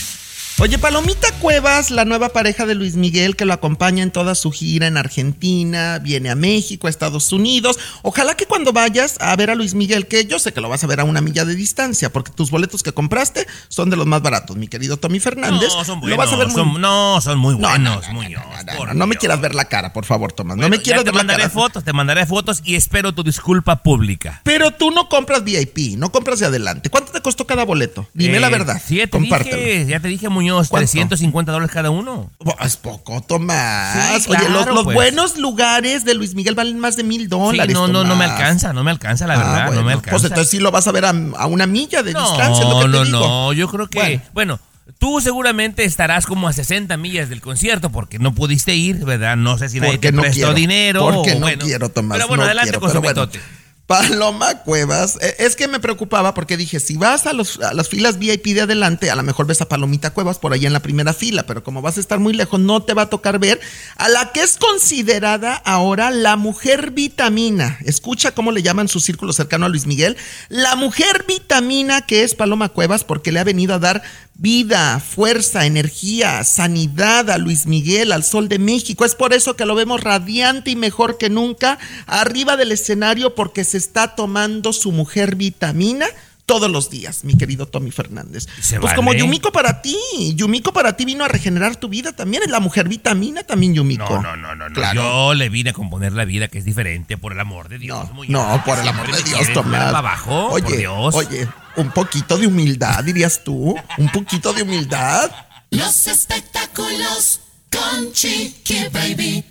Oye, Palomita Cuevas, la nueva pareja de Luis Miguel que lo acompaña en toda su gira en Argentina, viene a México, a Estados Unidos. Ojalá que cuando vayas a ver a Luis Miguel, que yo sé que lo vas a ver a una milla de distancia, porque tus boletos que compraste son de los más baratos, mi querido Tommy Fernández. No, son Lo buenos. vas a ver muy- son- no, son muy No, no, buenos, no, no, Muñoz. no, me quieras ver la cara, por favor, Tomás. Bueno, no me quieras te ver la mandaré cara. fotos, te mandaré fotos y espero tu disculpa pública. Pero tú no compras VIP, no compras de adelante. ¿Cuánto te costó cada boleto? Dime la Eh, verdad. Sí, ya te dije, ya te dije, Muñoz, ¿Cuánto? 350 dólares cada uno. Es poco, Tomás. Sí, Oye, los, claro, los pues. buenos lugares de Luis Miguel valen más de mil Sí, dólares. no, no, no me alcanza, no me alcanza, la Ah, verdad, no me bueno, alcanza. Pues entonces sí lo vas a ver a, a una milla de no, distancia. es lo que te no, digo. no, yo creo que, Bueno. bueno. tú seguramente estarás como a 60 millas del concierto porque no pudiste ir, ¿verdad? No sé si nadie Porque te no prestó quiero, dinero. Porque o no bueno. quiero, Tomás. Pero bueno, no adelante quiero, con su bueno. mitote. Paloma Cuevas, eh, es que me preocupaba porque dije, si vas a, las filas VIP de adelante, a lo mejor ves a Palomita Cuevas por ahí en la primera fila, pero como vas a estar muy lejos, no te va a tocar ver a la que es considerada ahora la mujer vitamina. Escucha cómo le llaman su círculo cercano a Luis Miguel. La mujer vitamina que es Paloma Cuevas porque le ha venido a dar vida, fuerza, energía, sanidad a Luis Miguel, al Sol de México. Es por eso que lo vemos radiante y mejor que nunca arriba del escenario porque se está tomando su mujer vitamina todos los días, mi querido Tommy Fernández. Se pues vale. como Yumiko para ti, Yumiko para ti vino a regenerar tu vida también, es la mujer vitamina también Yumiko. No, no, no, no, no. Claro. Yo le vine a componer la vida que es diferente, por el amor de Dios. No, por el amor de Dios, Tomás. para abajo, oye, por Dios. oye, un poquito de humildad, dirías tú, un poquito de humildad. Los espectáculos con Chiqui Baby.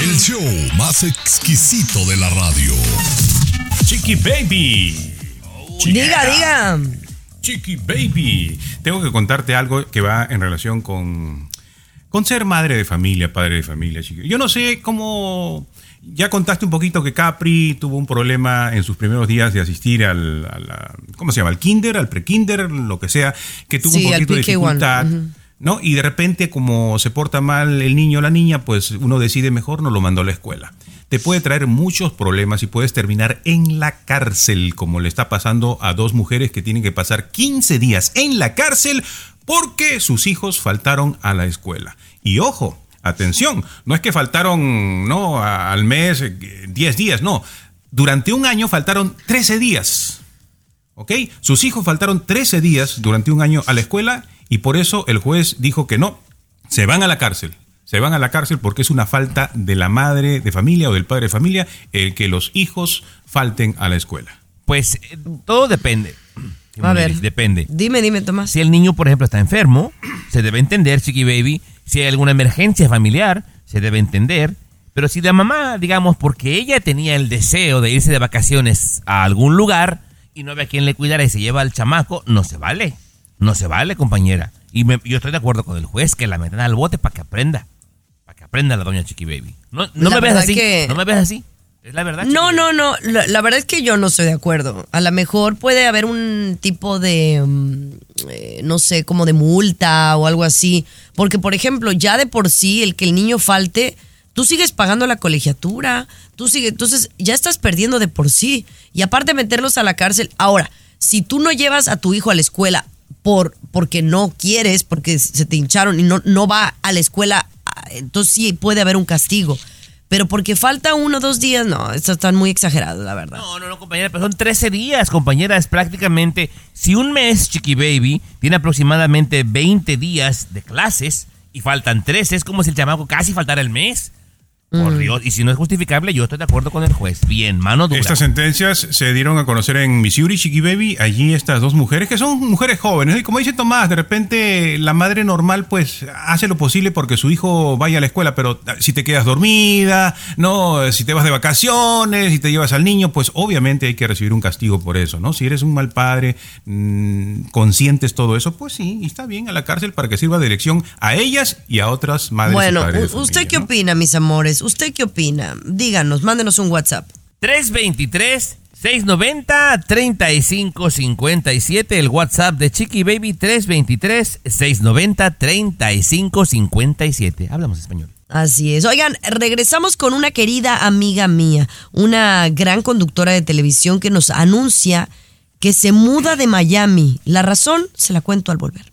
El show más exquisito de la radio. Chiqui Baby. Diga, diga. Chiqui Baby. Tengo que contarte algo que va en relación con, con ser madre de familia, padre de familia, Chiqui. Yo no sé cómo. Ya contaste un poquito que Capri tuvo un problema en sus primeros días de asistir al, a la- ¿cómo se llama? Al kinder, al pre-kinder, lo que sea, que tuvo Sí, un al poquito de PK1, dificultad. ¿no? Y de repente, como se porta mal el niño o la niña, pues uno decide mejor no lo mandó a la escuela. Te puede traer muchos problemas y puedes terminar en la cárcel, como le está pasando a dos mujeres que tienen que pasar 15 días en la cárcel porque sus hijos faltaron a la escuela. Y ojo, atención, no es que faltaron no al mes eh, 10 días, no. Durante un año faltaron 13 días. ¿Ok? Sus hijos faltaron 13 días durante un año a la escuela y por eso el juez dijo que no, se van a la cárcel. Se van a la cárcel porque es una falta de la madre de familia o del padre de familia el que los hijos falten a la escuela. Pues eh, todo depende. A ver. Depende. Dime, dime, Tomás. Si el niño, por ejemplo, está enfermo, se debe entender, Chiqui Baby. Si hay alguna emergencia familiar, se debe entender. Pero si la mamá, digamos, porque ella tenía el deseo de irse de vacaciones a algún lugar y no ve a quien le cuidara y se lleva al chamaco, no se vale. No se vale, compañera. Y me- yo estoy de acuerdo con el juez que la metan al bote para que aprenda. Aprenda la doña Chiqui Baby. No, me ves así. que- No me ves así. Es la verdad. No, no, no. La, la verdad es que yo no estoy de acuerdo. A lo mejor puede haber un tipo de, mm, eh, no sé, como de multa o algo así. Porque, por ejemplo, ya de por sí, el que el niño falte, tú sigues pagando la colegiatura. Tú sigues, entonces ya estás perdiendo de por sí. Y aparte meterlos a la cárcel. Ahora, si tú no llevas a tu hijo a la escuela por, porque no quieres, porque se te hincharon y no, no va a la escuela, entonces sí puede haber un castigo. Pero porque falta uno o dos días, no, están muy exagerados, la verdad. No, no, no, compañera, pero son 13 días, compañera. Es prácticamente. Si un mes, Chiqui Baby, tiene aproximadamente 20 días de clases y faltan 13, es como si el chamaco casi faltara el mes. Por Mm. Dios, y si no es justificable, yo estoy de acuerdo con el juez. Bien, mano dura. Estas sentencias se dieron a conocer en Missouri, Chiqui Baby. Allí estas dos mujeres, que son mujeres jóvenes. Y como dice Tomás, de repente la madre normal pues hace lo posible porque su hijo vaya a la escuela, pero si te quedas dormida, no, si te vas de vacaciones, si te llevas al niño, pues obviamente hay que recibir un castigo por eso, ¿no? Si eres un mal padre, mm, conscientes todo eso, pues sí, y está bien a la cárcel para que sirva de lección a ellas y a otras madres. y bueno, padres de u- ¿usted familia, qué ¿no? opina, mis amores? ¿Usted qué opina? Díganos, mándenos un WhatsApp. 323 690 3557 el WhatsApp de Chiqui Baby 323 690 3557. Hablamos español. Así es. Oigan, regresamos con una querida amiga mía, una gran conductora de televisión que nos anuncia que se muda de Miami. La razón se la cuento al volver.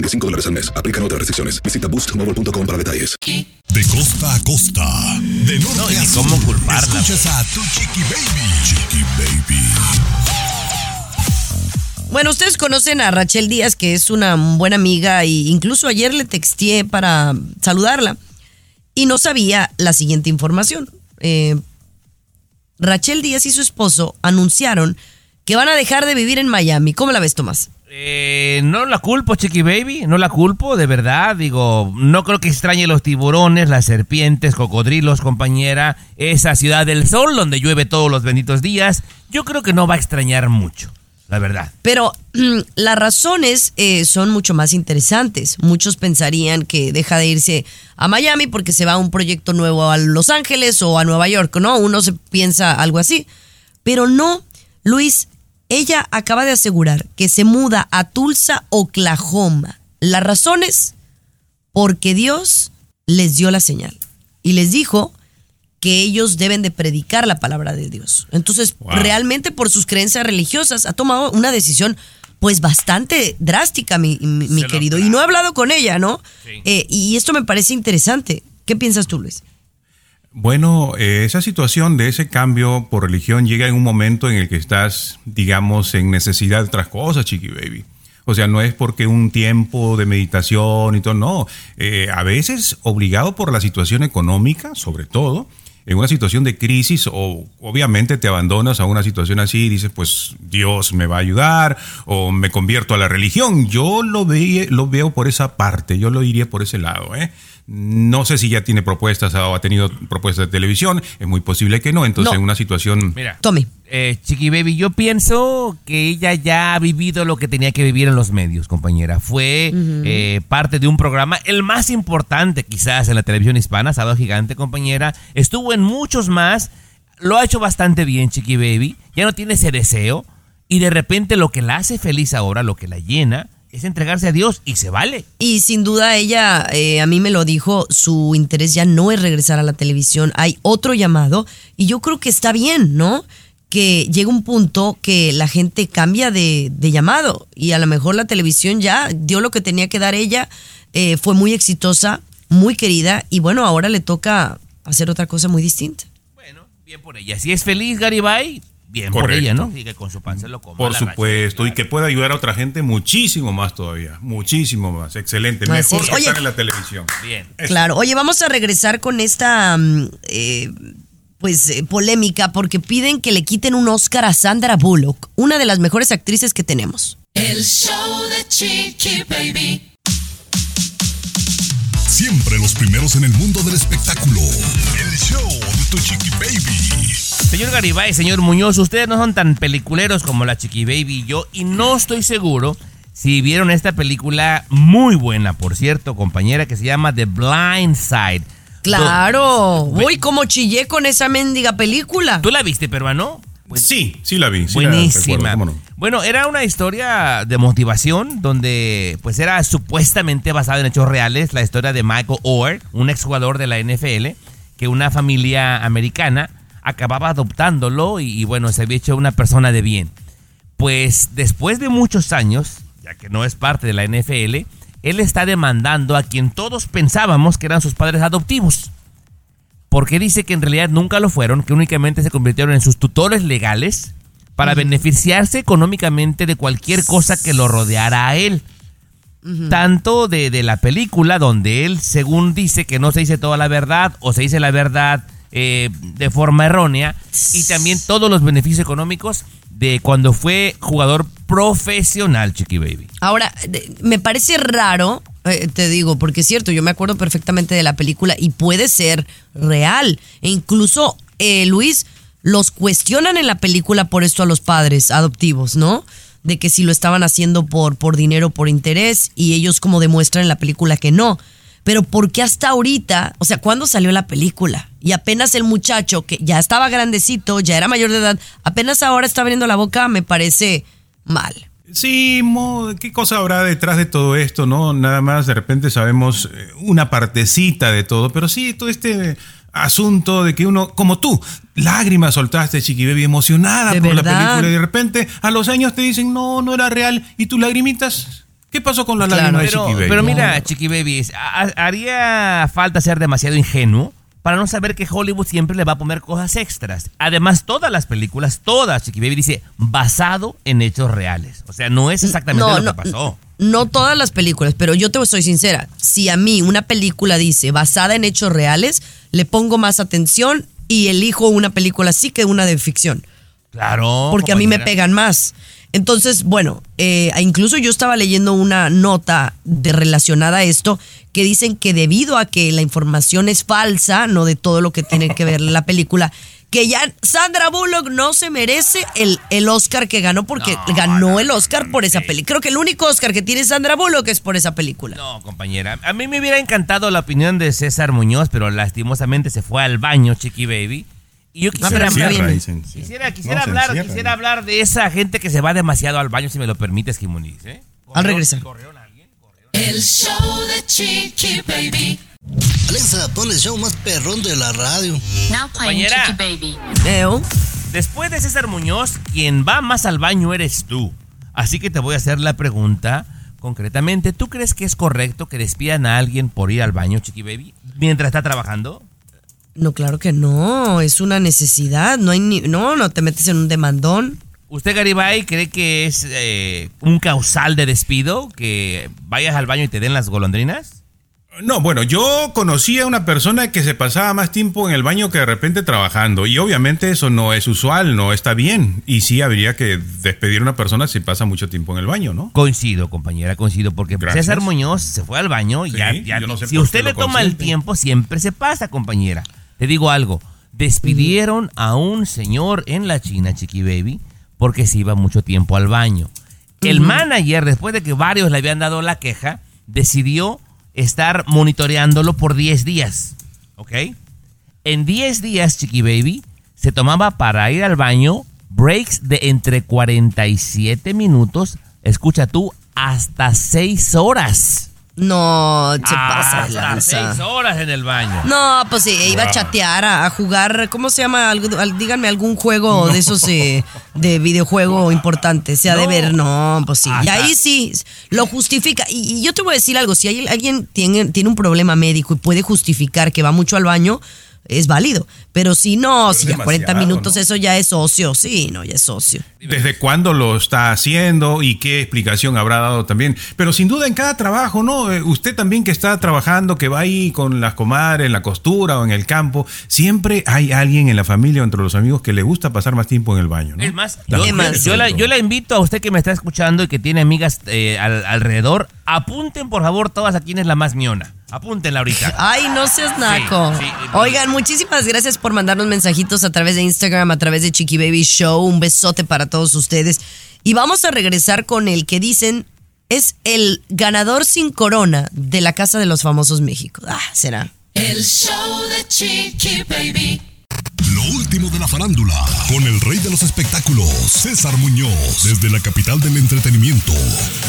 25 dólares al mes. Aplican otras restricciones. Visita boostmobile.com para detalles. De costa a costa, de norte No, y a sur. cómo culparla. Escuchas a tu chiqui baby. Chiqui baby. Bueno, ustedes conocen a Rachel Díaz, que es una buena amiga, e incluso ayer le texteé para saludarla. Y no sabía la siguiente información. Eh, Rachel Díaz y su esposo anunciaron que van a dejar de vivir en Miami. ¿Cómo la ves, Tomás? Eh, no la culpo, Chiqui Baby, no la culpo, de verdad. Digo, no creo que extrañe los tiburones, las serpientes, cocodrilos, compañera. Esa ciudad del sol donde llueve todos los benditos días. Yo creo que no va a extrañar mucho, la verdad. Pero las razones eh, son mucho más interesantes. Muchos pensarían que deja de irse a Miami porque se va a un proyecto nuevo a Los Ángeles o a Nueva York, ¿no? Uno se piensa algo así. Pero no, Luis, ella acaba de asegurar que se muda a Tulsa, Oklahoma. Las razones, porque Dios les dio la señal y les dijo que ellos deben de predicar la palabra de Dios. Entonces, Wow. realmente por sus creencias religiosas ha tomado una decisión pues bastante drástica, mi, mi- mi Se lo querido. Y no he hablado con ella, ¿no? Eh, y esto me parece interesante. ¿Qué piensas tú, Luis? Bueno, eh, esa situación de ese cambio por religión llega en un momento en el que estás, digamos, en necesidad de otras cosas, chiqui baby. O sea, no es porque un tiempo de meditación y todo, no. Eh, a veces obligado por la situación económica, sobre todo, en una situación de crisis o obviamente te abandonas a una situación así y dices, pues Dios me va a ayudar o me convierto a la religión. Yo lo, lo veo por esa parte, yo lo iría por ese lado. ¿eh? No sé si ya tiene propuestas o ha tenido propuestas de televisión, es muy posible que no, entonces No. en una situación... Mira, Tommy. Eh, Chiqui Baby, yo pienso que ella ya ha vivido lo que tenía que vivir en los medios, compañera. Fue eh, parte de un programa, el más importante quizás en la televisión hispana, Sábado Gigante, compañera. Estuvo en muchos más, lo ha hecho bastante bien, Chiqui Baby. Ya no tiene ese deseo. Y de repente lo que la hace feliz ahora, lo que la llena, es entregarse a Dios y se vale. Y sin duda ella, eh, a mí me lo dijo, su interés ya no es regresar a la televisión, hay otro llamado y yo creo que está bien, ¿no? Que llega un punto que la gente cambia de, de llamado y a lo mejor la televisión ya dio lo que tenía que dar ella, eh, fue muy exitosa, muy querida y bueno, ahora le toca hacer otra cosa muy distinta. Bueno, bien por ella. Si es feliz Garibay, bien por ella, ¿no? Y que con su pan se lo coma. Por supuesto, y que pueda ayudar a otra gente muchísimo más todavía. Muchísimo más. Excelente. Así Mejor es. que Oye, estar en la televisión. Bien. Eso. Claro, oye, vamos a regresar con esta mm, eh, pues eh, polémica porque piden que le quiten un Oscar a Sandra Bullock, una de las mejores actrices que tenemos. El show de Chiqui Baby. Siempre los primeros en el mundo del espectáculo. Señor Garibay, señor Muñoz, ustedes no son tan peliculeros como la Chiqui Baby y yo, y no estoy seguro si vieron esta película muy buena, por cierto, compañera, que se llama The Blind Side. Claro, uy, cómo chillé con esa mendiga película. ¿Tú la viste, peruano? Sí, sí la vi. sí la Buenísima. recuerdo, ¿cómo no? Bueno, era una historia de motivación donde pues era supuestamente basada en hechos reales, la historia de Michael Orr, un exjugador de la NFL, que una familia americana acababa adoptándolo y, y, bueno, se había hecho una persona de bien. Pues después de muchos años, ya que no es parte de la NFL, él está demandando a quien todos pensábamos que eran sus padres adoptivos. Porque dice que en realidad nunca lo fueron, que únicamente se convirtieron en sus tutores legales para beneficiarse económicamente de cualquier cosa que lo rodeara a él. Tanto de, de la película, donde él, según dice, que no se dice toda la verdad o se dice la verdad eh, de forma errónea, y también todos los beneficios económicos de cuando fue jugador profesional, Chiqui Baby. Ahora, me parece raro, eh, te digo, porque es cierto, yo me acuerdo perfectamente de la película y puede ser real. E incluso, eh, Luis, los cuestionan en la película por esto a los padres adoptivos, ¿no? De que si lo estaban haciendo por, por dinero, por interés, y ellos como demuestran en la película que no. Pero ¿por qué hasta ahorita? O sea, ¿cuándo salió la película? Y apenas el muchacho, que ya estaba grandecito, ya era mayor de edad, apenas ahora está abriendo la boca, me parece mal. Sí, mo, ¿qué cosa habrá detrás de todo esto? No, nada más de repente sabemos eh, una partecita de todo, pero sí, todo este asunto de que uno, como tú, lágrimas soltaste, Chiqui Baby, emocionada por la película y de repente a los años te dicen, no, no era real, y tú lagrimitas. ¿Qué pasó con la Claro, lágrima de Pero, Chiqui Baby? pero mira, Chiqui Baby, ha- haría falta ser demasiado ingenuo para no saber que Hollywood siempre le va a poner cosas extras. Además, todas las películas, todas, Chiqui Baby dice, basado en hechos reales. O sea, no es exactamente lo que pasó. No todas las películas, pero yo te soy sincera. Si a mí una película dice basada en hechos reales, le pongo más atención y elijo una película así que una de ficción. Claro. porque a mí me pegan más. Entonces, bueno, eh, incluso yo estaba leyendo una nota de relacionada a esto que dicen que debido a que la información es falsa, no de todo lo que tiene que ver la película, que ya Sandra Bullock no se merece el, el Oscar que ganó porque No, ganó no, el Oscar no, por esa película. Creo que el único Oscar que tiene Sandra Bullock es por esa película. No, compañera. A mí me hubiera encantado la opinión de César Muñoz, pero lastimosamente se fue al baño, Chiqui Baby. Y yo quisiera hablar. Cierra, dicen, quisiera, quisiera No, hablar, encierra, quisiera ¿no? hablar de esa gente que se va demasiado al baño, si me lo permites, Jimonís, ¿eh? Al regresar. El show de Chiqui Baby. Alexa, pon el show más perrón de la radio. Now playing Compañera. Chicky Baby. Eo. Después de César Muñoz, quien va más al baño eres tú. Así que te voy a hacer la pregunta concretamente. ¿Tú crees que es correcto que despidan a alguien por ir al baño, Chiqui Baby, mientras está trabajando? No, claro que no, es una necesidad, no hay ni, no, no te metes en un demandón. ¿Usted, Garibay, cree que es eh, un causal de despido que vayas al baño y te den las golondrinas? No, bueno, yo conocí a una persona que se pasaba más tiempo en el baño que de repente trabajando y obviamente eso no es usual, no está bien y sí habría que despedir a una persona si pasa mucho tiempo en el baño, ¿no? Coincido, compañera, coincido, porque Gracias. César Muñoz se fue al baño y Sí, ya, ya- no sé si usted le toma el tiempo, siempre se pasa, compañera. Te digo algo, despidieron a un señor en la China, Chiqui Baby, porque se iba mucho tiempo al baño. El manager, después de que varios le habían dado la queja, decidió estar monitoreándolo por 10 días. ¿Ok? En 10 días, Chiqui Baby, se tomaba para ir al baño breaks de entre 47 minutos, escucha tú, hasta 6 horas. No, se pasa Hasta lanza. 6 horas en el baño. No, pues sí, iba a chatear, a, a jugar, ¿cómo se llama? Algo- al- díganme algún juego de esos eh, de videojuego importante, sea de ver, no, pues sí. Y Hasta- ahí sí, lo justifica. Y, y yo te voy a decir algo, si hay, alguien tiene, tiene un problema médico y puede justificar que va mucho al baño, es válido. Pero si no, si ya 40 demasiado, minutos, ¿no? eso ya es socio, sí, no, ya es socio. ¿Desde cuándo lo está haciendo y qué explicación habrá dado también? Pero sin duda en cada trabajo, ¿no? Eh, Usted también que está trabajando, que va ahí con las comadres en la costura o en el campo, siempre hay alguien en la familia o entre los amigos que le gusta pasar más tiempo en el baño, ¿no? Es más, yo, Es mujeres, más. yo sobre la, yo la invito a usted que me está escuchando y que tiene amigas eh, al- alrededor, apunten por favor todas a quién es la más miona. Apúntenla ahorita. Ay, no seas naco. sí. Oigan, muchísimas gracias por mandarnos mensajitos a través de Instagram, a través de Chiqui Baby Show. Un besote para todos ustedes. Y vamos a regresar con el que dicen es el ganador sin corona de la Casa de los Famosos México. Ah, será. El show de Chiqui Baby. Lo último de la farándula, con el rey de los espectáculos, César Muñoz, desde la capital del entretenimiento,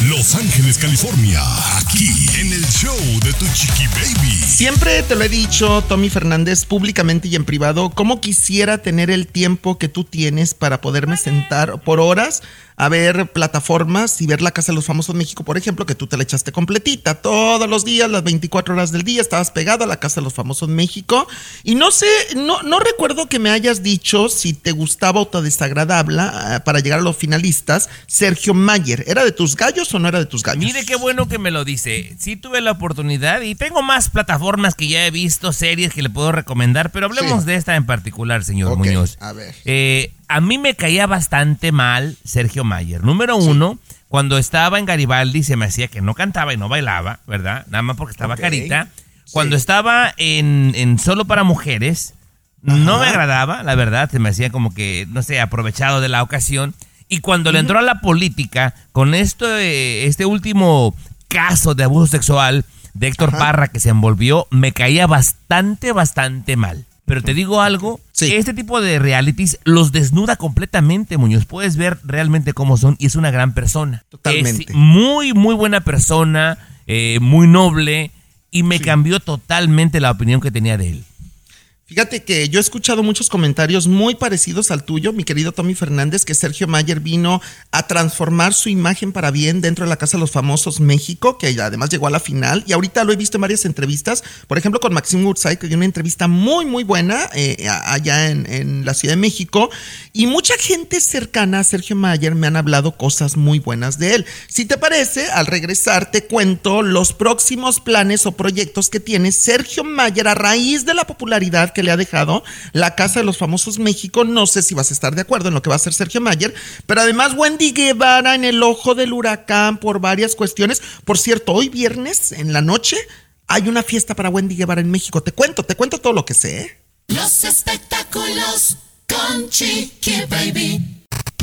Los Ángeles, California, aquí en el show de Tu Chiqui Baby. Siempre te lo he dicho, Tommy Fernández, públicamente y en privado, cómo quisiera tener el tiempo que tú tienes para poderme sentar por horas a ver plataformas y ver la Casa de los Famosos México, por ejemplo, que tú te la echaste completita. Todos los días, las 24 horas del día, estabas pegado a la Casa de los Famosos México. Y no sé, no, no recuerdo que me hayas dicho si te gustaba o te desagradable ah, para llegar a los finalistas, Sergio Mayer. ¿Era de tus gallos o no era de tus gallos? Mire qué bueno que me lo dice. Sí tuve la oportunidad y tengo más plataformas que ya he visto, series que le puedo recomendar, pero hablemos Sí. de esta en particular, señor Ok, Muñoz. a ver. Eh, a mí me caía bastante mal Sergio Mayer. Número uno, cuando estaba en Garibaldi se me hacía que no cantaba y no bailaba, ¿verdad? Nada más porque estaba carita. sí. Cuando estaba en, en Solo para Mujeres, no me agradaba, la verdad, se me hacía como que, no sé, aprovechado de la ocasión. Y cuando le entró a la política, con esto, eh, este último caso de abuso sexual de Héctor Parra que se envolvió, me caía bastante, bastante mal. Pero te digo algo, Sí. este tipo de realities los desnuda completamente, Muñoz. Puedes ver realmente cómo son y es una gran persona. Totalmente. Es muy, muy buena persona, eh, muy noble y me cambió totalmente la opinión que tenía de él. Fíjate que yo he escuchado muchos comentarios muy parecidos al tuyo, mi querido Tommy Fernández, que Sergio Mayer vino a transformar su imagen para bien dentro de la Casa de los Famosos México, que además llegó a la final. Y ahorita lo he visto en varias entrevistas, por ejemplo con Maxim Woodside, que dio una entrevista muy, muy buena eh, allá en, en la Ciudad de México. Y mucha gente cercana a Sergio Mayer me han hablado cosas muy buenas de él. Si te parece, al regresar te cuento los próximos planes o proyectos que tiene Sergio Mayer a raíz de la popularidad que le ha dejado la Casa de los Famosos México. No sé si vas a estar de acuerdo en lo que va a hacer Sergio Mayer, pero además Wendy Guevara en el ojo del huracán por varias cuestiones. Por cierto, hoy viernes en la noche hay una fiesta para Wendy Guevara en México. Te cuento, te cuento todo lo que sé. ¿eh? Los espectáculos con Chiqui Baby.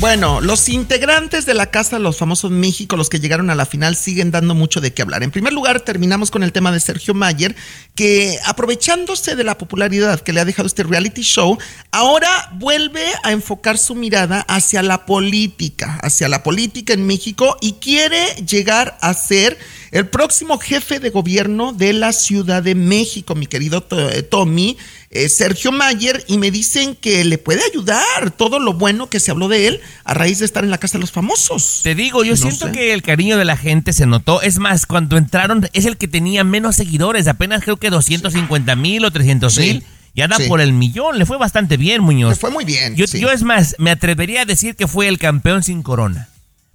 Bueno, los integrantes de la Casa de los Famosos México, los que llegaron a la final, siguen dando mucho de qué hablar. En primer lugar, terminamos con el tema de Sergio Mayer, que aprovechándose de la popularidad que le ha dejado este reality show, ahora vuelve a enfocar su mirada hacia la política, hacia la política en México y quiere llegar a ser el próximo jefe de gobierno de la Ciudad de México, mi querido eh, Tommy. eh, Sergio Mayer y me dicen que le puede ayudar todo lo bueno que se habló de él a raíz de estar en la casa de los famosos. Te digo, yo No siento sé. que el cariño de la gente se notó. Es más, cuando entraron es el que tenía menos seguidores, apenas creo que 250 mil o 300 mil. Y anda sí. por el millón, le fue bastante bien, Muñoz. Le fue muy bien, Yo, es más, me atrevería a decir que fue el campeón sin corona.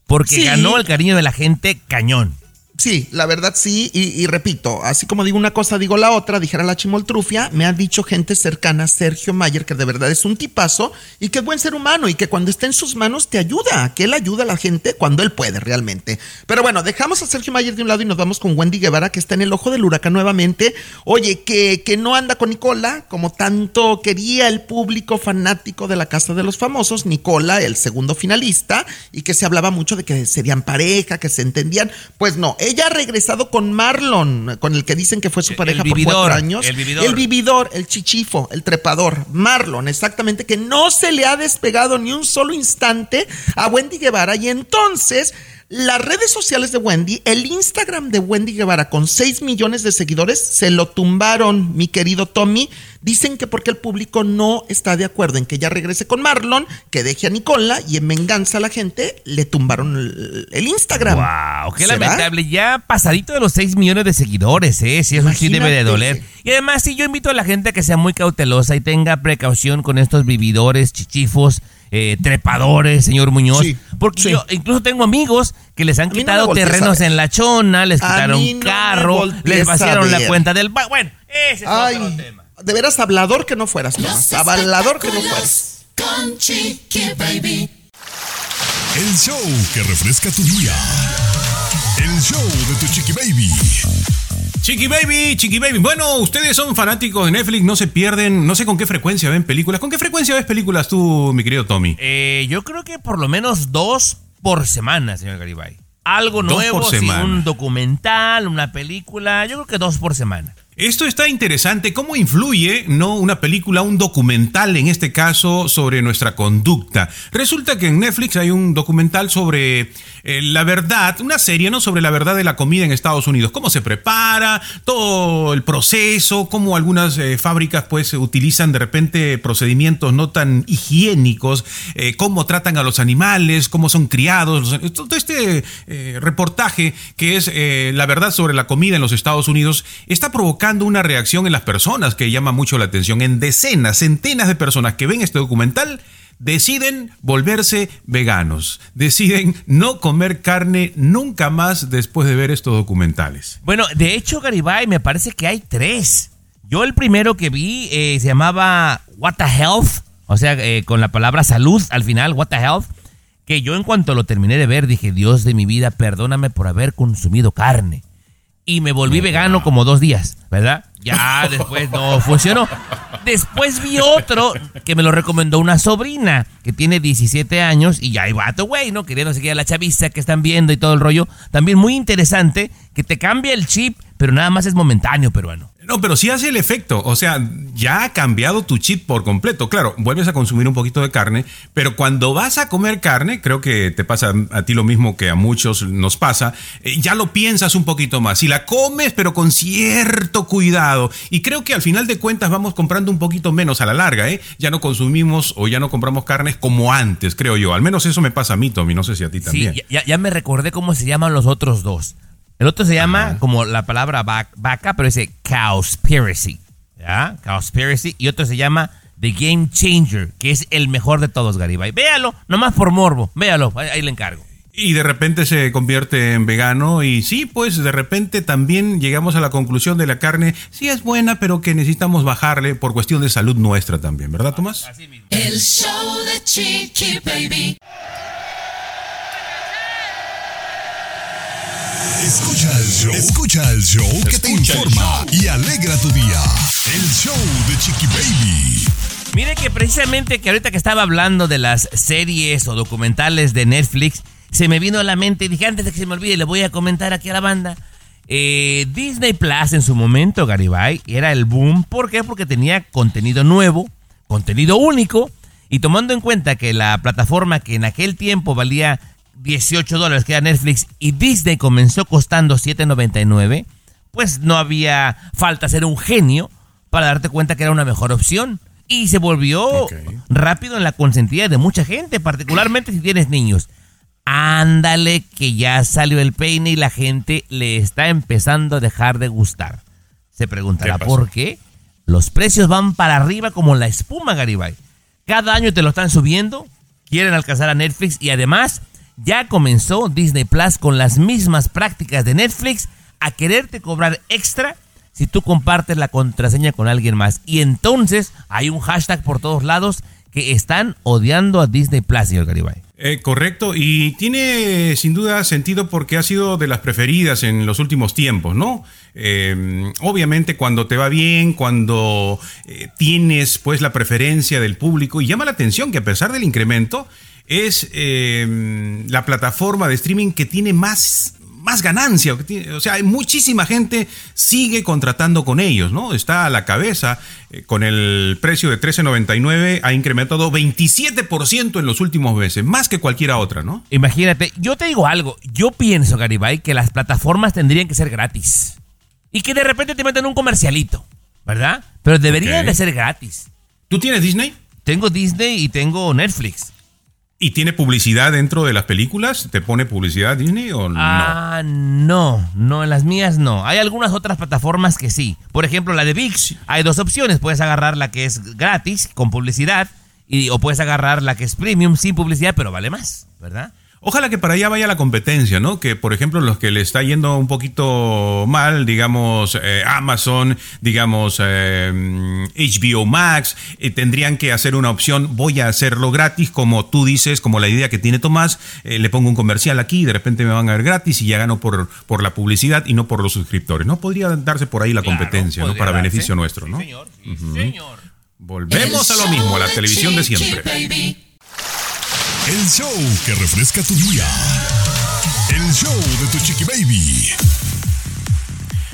Porque Sí. ganó el cariño de la gente cañón. Sí, la verdad sí, y, repito, así como digo una cosa, digo la otra, dijera la chimoltrufia, me ha dicho gente cercana, Sergio Mayer, que de verdad es un tipazo y que es buen ser humano y que cuando está en sus manos te ayuda, que él ayuda a la gente cuando él puede realmente. Pero bueno, dejamos a Sergio Mayer de un lado y nos vamos con Wendy Guevara, que está en el ojo del huracán nuevamente. Oye, que, que no anda con Nicola, como tanto quería el público fanático de la Casa de los Famosos, Nicola, el segundo finalista, y que se hablaba mucho de que serían pareja, que se entendían. Pues no, ha regresado con Marlon, con el que dicen que fue su El pareja por vividor, cuatro años. el vividor. El vividor, el chichifo, el trepador, Marlon, exactamente, que no se le ha despegado ni un solo instante a Wendy Guevara. Y entonces, las redes sociales de Wendy, el Instagram de Wendy Guevara con 6 millones de seguidores, se lo tumbaron, mi querido Tommy. Dicen que porque el público no está de acuerdo en que ella regrese con Marlon, que deje a Nicola y en venganza a la gente le tumbaron el, el Instagram. Wow, qué ¿Será? lamentable. Ya pasadito de los 6 millones de seguidores, ¿eh? Sí, eso sí debe de Imagínate. doler. Y además, sí, yo invito a la gente a que sea muy cautelosa y tenga precaución con estos vividores, chichifos, eh, trepadores, señor Muñoz. Sí, porque sí. yo incluso tengo amigos que les han no quitado terrenos en la chona, les A quitaron no carro, les vaciaron la cuenta del... ba- Bueno, ese es otro Ay, tema. de veras hablador que no fueras, Tomás. Hablador que no fueras. con Chiqui Baby. El show que refresca tu día. El show de tu chiqui baby. Chiqui Baby, Chiqui Baby. Bueno, ustedes son fanáticos de Netflix, no se pierden, no sé con qué frecuencia ven películas. ¿Con qué frecuencia ves películas tú, mi querido Tommy? Eh, yo creo que por lo menos dos por semana, señor Garibay. Algo Dos nuevo, sí, un documental, una película, yo creo que dos por semana. Esto está interesante. ¿Cómo influye, no, una película, un documental en este caso sobre nuestra conducta? Resulta que en Netflix hay un documental sobre eh, la verdad, una serie, ¿no? Sobre la verdad de la comida en Estados Unidos. Cómo se prepara, todo el proceso, cómo algunas eh, fábricas, pues, utilizan de repente procedimientos no tan higiénicos, eh, cómo tratan a los animales, cómo son criados. todo este reportaje que es la verdad sobre la comida en los Estados Unidos está provocando una reacción en las personas que llama mucho la atención. En decenas, centenas de personas que ven este documental deciden volverse veganos, deciden no comer carne nunca más después de ver estos documentales. Bueno, de hecho, Garibay, me parece que hay tres. Yo el primero que vi eh, se llamaba What the Health, o sea, eh, con la palabra salud al final, What the Health, que yo en cuanto lo terminé de ver dije, Dios de mi vida, perdóname por haber consumido carne. Y me volví vegano como dos días, ¿verdad? Ya después no funcionó. Después vi otro que me lo recomendó una sobrina que tiene 17 años y ya hay vato, güey, ¿no? Queriendo seguir a la chaviza que están viendo y todo el rollo. También muy interesante que te cambia el chip, pero nada más es momentáneo, peruano. No, pero sí hace el efecto. O sea, ya ha cambiado tu chip por completo. Claro, vuelves a consumir un poquito de carne, pero cuando vas a comer carne, creo que te pasa a ti lo mismo que a muchos nos pasa, eh, ya lo piensas un poquito más. Y la comes, pero con cierto cuidado. Y creo que al final de cuentas vamos comprando un poquito menos a la larga, ¿eh? Ya no consumimos o ya no compramos carnes como antes, creo yo. Al menos eso me pasa a mí, Tommy. No sé si a ti también. Sí, ya, ya me recordé cómo se llaman los otros dos. El otro se llama como la palabra va- vaca, pero dice Cowspiracy. ¿Ya? Cowspiracy. Y otro se llama The Game Changer, que es el mejor de todos, Garibay. Véalo, nomás por morbo. Véalo, ahí, ahí le encargo. Y de repente se convierte en vegano y sí, pues de repente también llegamos a la conclusión de la carne, sí es buena, pero que necesitamos bajarle por cuestión de salud nuestra también, ¿verdad, Tomás? El show de Chiqui Baby. Escucha el show. Escucha el show que te informa y alegra tu día. El show de Chiqui Baby. Mire que precisamente que ahorita que estaba hablando de las series o documentales de Netflix, se me vino a la mente y dije, antes de que se me olvide, le voy a comentar aquí a la banda. Eh, Disney Plus en su momento, Garibay, era el boom. ¿Por qué? Porque tenía contenido nuevo, contenido único, y tomando en cuenta que la plataforma que en aquel tiempo valía 18 dólares, que era Netflix, y Disney comenzó costando 7.99, pues no había falta ser un genio para darte cuenta que era una mejor opción. Y se volvió rápido en la consentida de mucha gente, particularmente si tienes niños. Ándale, que ya salió el peine y la gente le está empezando a dejar de gustar. Se preguntará por qué. Los precios van para arriba como la espuma, Garibay. Cada año te lo están subiendo, quieren alcanzar a Netflix y además ya comenzó Disney Plus con las mismas prácticas de Netflix a quererte cobrar extra si tú compartes la contraseña con alguien más. Y entonces hay un hashtag por todos lados que están odiando a Disney Plus, señor Garibay. Eh, correcto, y tiene sin duda sentido porque ha sido de las preferidas en los últimos tiempos, ¿no? Eh, obviamente cuando te va bien, cuando eh, tienes pues la preferencia del público, y llama la atención que a pesar del incremento, es eh, la plataforma de streaming que tiene más, más ganancia. O sea, hay muchísima gente sigue contratando con ellos, ¿no? Está a la cabeza eh, con el precio de 13.99, ha incrementado 27% en los últimos meses, más que cualquiera otra, ¿no? Imagínate, yo te digo algo, yo pienso, Garibay, que las plataformas tendrían que ser gratis. Y que de repente te meten un comercialito, ¿verdad? Pero deberían de ser gratis. ¿Tú tienes Disney? Tengo Disney y tengo Netflix. ¿Y tiene publicidad dentro de las películas? ¿Te pone publicidad Disney o no? Ah, no, no, en las mías no. Hay algunas otras plataformas que sí. Por ejemplo, la de VIX, hay dos opciones. Puedes agarrar la que es gratis, con publicidad, y, o puedes agarrar la que es premium, sin publicidad, pero vale más, ¿verdad? Ojalá que para allá vaya la competencia, ¿no? Que, por ejemplo, los que le está yendo un poquito mal, digamos, eh, Amazon, digamos, eh, HBO Max, eh, tendrían que hacer una opción, voy a hacerlo gratis, como tú dices, como la idea que tiene Tomás, eh, le pongo un comercial aquí y de repente me van a ver gratis y ya gano por, por la publicidad y no por los suscriptores, ¿no? Podría darse por ahí la Claro, competencia, ¿no? Para darse. beneficio nuestro, ¿no? Sí, señor. Sí, señor. Volvemos a lo mismo, a la televisión de siempre. El show que refresca tu día. El show de tu chiqui baby.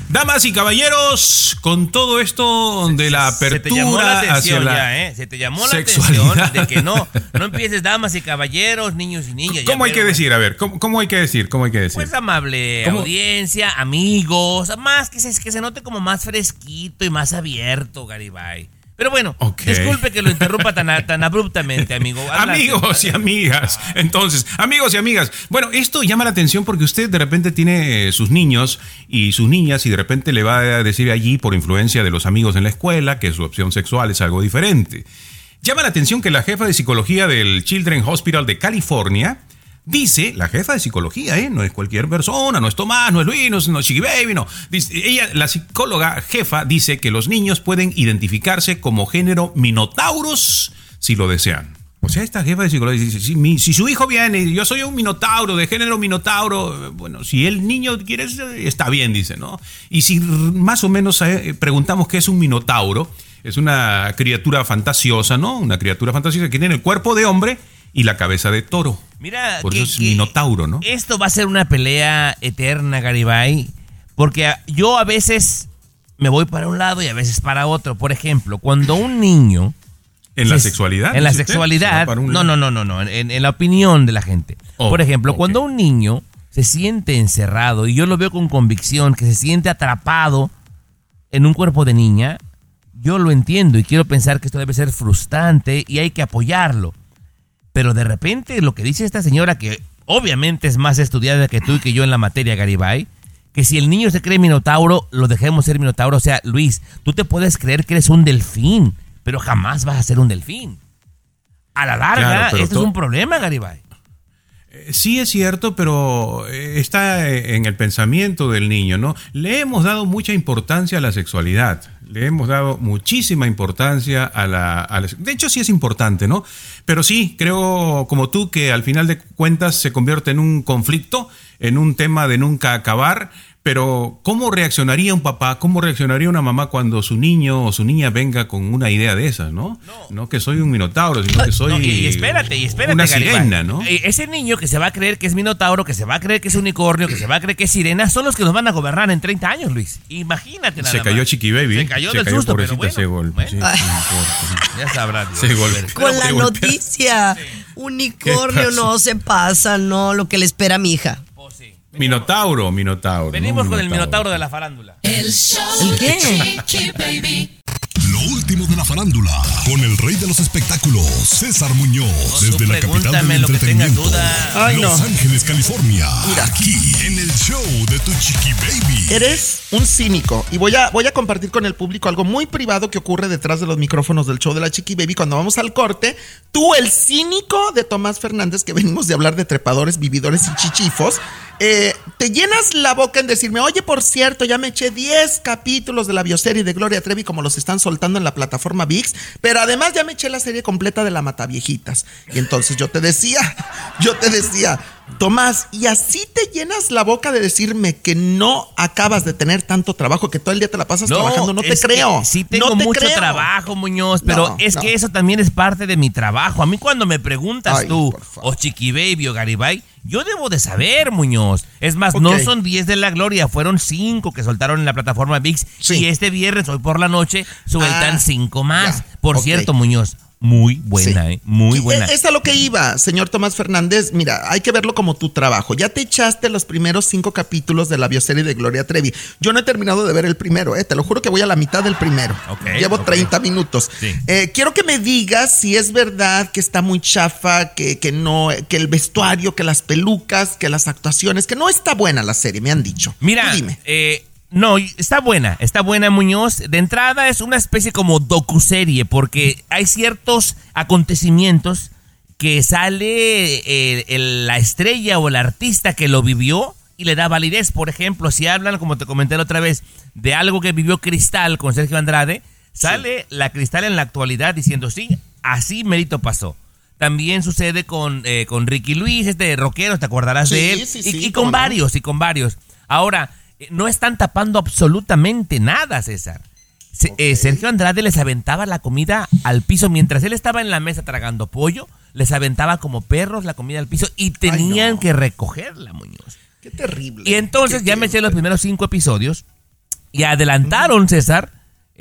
Damas y caballeros, con todo esto de la Se apertura te llamó la hacia atención la ya, ¿eh? Se te llamó la sexualidad. atención de que no, no empieces damas y caballeros, niños y niñas. ya ¿Cómo hay que decir? A ver, ¿cómo, cómo hay que decir? ¿Cómo hay que decir? Pues amable ¿Cómo? audiencia, amigos, más que se, que se note como más fresquito y más abierto, Garibay. Pero bueno, disculpe que lo interrumpa tan, tan abruptamente, amigo. Amigos y amigas. Entonces, amigos y amigas. Bueno, esto llama la atención porque usted de repente tiene eh, sus niños y sus niñas y de repente le va a decir allí por influencia de los amigos en la escuela que su opción sexual es algo diferente. Llama la atención que la jefa de psicología del Children's Hospital de California dice, la jefa de psicología, ¿eh? no es cualquier persona, no es Tomás, no es Luis, no es, no no. Ella, la psicóloga jefa, dice que los niños pueden identificarse como género minotauros si lo desean. O sea, esta jefa de psicología dice, si, si su hijo viene y yo soy un minotauro, de género minotauro, bueno, si el niño quiere, está bien, dice, ¿no? Y si más o menos eh, preguntamos qué es un minotauro, es una criatura fantasiosa, ¿no? Una criatura fantasiosa que tiene el cuerpo de hombre y la cabeza de toro. Mira, Por que- eso es que minotauro, ¿no? Esto va a ser una pelea eterna, Garibay, porque yo a veces me voy para un lado y a veces para otro. Por ejemplo, cuando un niño... En la se- sexualidad. En la sexualidad. No, no, no, no, no. En, en la opinión de la gente. Oh, Por ejemplo, cuando un niño se siente encerrado y yo lo veo con convicción, que se siente atrapado en un cuerpo de niña, yo lo entiendo y quiero pensar que esto debe ser frustrante y hay que apoyarlo. Pero de repente lo que dice esta señora, que obviamente es más estudiada que tú y que yo en la materia, Garibay, que si el niño se cree minotauro, lo dejemos ser minotauro. O sea, Luis, tú te puedes creer que eres un delfín, pero jamás vas a ser un delfín. A la larga, Claro, esto es un problema, Garibay. Eh, Sí es cierto, pero eh, está eh, en el pensamiento del niño, ¿no? Le hemos dado mucha importancia a la sexualidad, le hemos dado muchísima importancia a la, De hecho, sí es importante, ¿no? Pero sí, creo como tú que al final de cuentas se convierte en un conflicto, en un tema de nunca acabar. Pero, ¿cómo reaccionaría un papá, cómo reaccionaría una mamá cuando su niño o su niña venga con una idea de esas, ¿no? No, que soy un minotauro, sino que soy No, y, y espérate, y espérate, una Garibay. sirena, ¿no? Eh, Ese niño que se va a creer que es minotauro, que se va a creer que es unicornio, que se va a creer que es sirena, son los que nos van a gobernar en 30 años, Luis. Imagínate nada Se cayó más. Chiqui Baby. Se cayó del susto, pero pobrecita, bueno. se golpeó. Bueno, sí, sí, Ya sabrá Dios. Se golpeó. Con la noticia. Unicornio no se pasa, no, lo que le espera a mi hija. Minotauro, Minotauro. Venimos ¿no? con el minotauro de la farándula. El show ¿El de qué? Chiqui Baby. Lo último de la farándula, con el rey de los espectáculos, César Muñoz, desde la capital del entretenimiento, duda. Ay, Los no. Ángeles, California. Mira. Aquí, en el show de tu chiqui baby. Eres un cínico y voy a, voy a compartir con el público algo muy privado que ocurre detrás de los micrófonos del show de la Chiqui Baby cuando vamos al corte. Tú, el cínico de Tomás Fernández, que venimos de hablar de trepadores, vividores y chichifos, eh, te llenas la boca en decirme, oye, por cierto, ya me eché 10 capítulos de la bioserie de Gloria Trevi como los están soltando en la plataforma VIX, pero además ya me eché la serie completa de la Mataviejitas. Y entonces yo te decía, yo te decía, Tomás, y así te llenas la boca de decirme que no acabas de tener tanto trabajo, que todo el día te la pasas trabajando. No te creo. Sí tengo no te mucho creo. trabajo, Muñoz, pero No, es que eso también es parte de mi trabajo. A mí cuando me preguntas Ay, tú, o Chiqui Baby o Garibay, yo debo de saber, Muñoz. Es más, no son 10 de la gloria, fueron 5 que soltaron en la plataforma VIX. Sí. Y este viernes, hoy por la noche, sueltan Ah, 5 más. ya, Por cierto, Muñoz, muy buena, Sí. ¿eh? Muy buena. Es a lo que iba, señor Tomás Fernández. Mira, hay que verlo como tu trabajo. Ya te echaste los primeros cinco capítulos de la bioserie de Gloria Trevi. Yo no he terminado de ver el primero, eh. Te lo juro que voy a la mitad del primero. Ok, Llevo ok. 30 minutos. Sí. Eh, quiero que me digas si es verdad que está muy chafa, que, que no, que el vestuario, que las pelucas, que las actuaciones, que no está buena la serie, me han dicho. Mira, Tú dime. eh, no, está buena, está buena Muñoz. De entrada es una especie como docuserie porque hay ciertos acontecimientos que sale eh, el- la estrella o el artista que lo vivió y le da validez. Por ejemplo, si hablan, como te comenté la otra vez, de algo que vivió Cristal con Sergio Andrade, sale la Cristal en la actualidad diciendo, sí, así mérito pasó. También sucede con, eh, con Ricky Luis, este rockero, te acordarás Sí, de él. sí, y, sí, y cómo con no. varios, y con varios. Ahora, no están tapando absolutamente nada, César. Se- eh, Sergio Andrade les aventaba la comida al piso mientras él estaba en la mesa tragando pollo, les aventaba como perros la comida al piso y tenían no. que recogerla, Muñoz. Qué terrible. Y entonces ya me eché los primeros cinco episodios y adelantaron, César,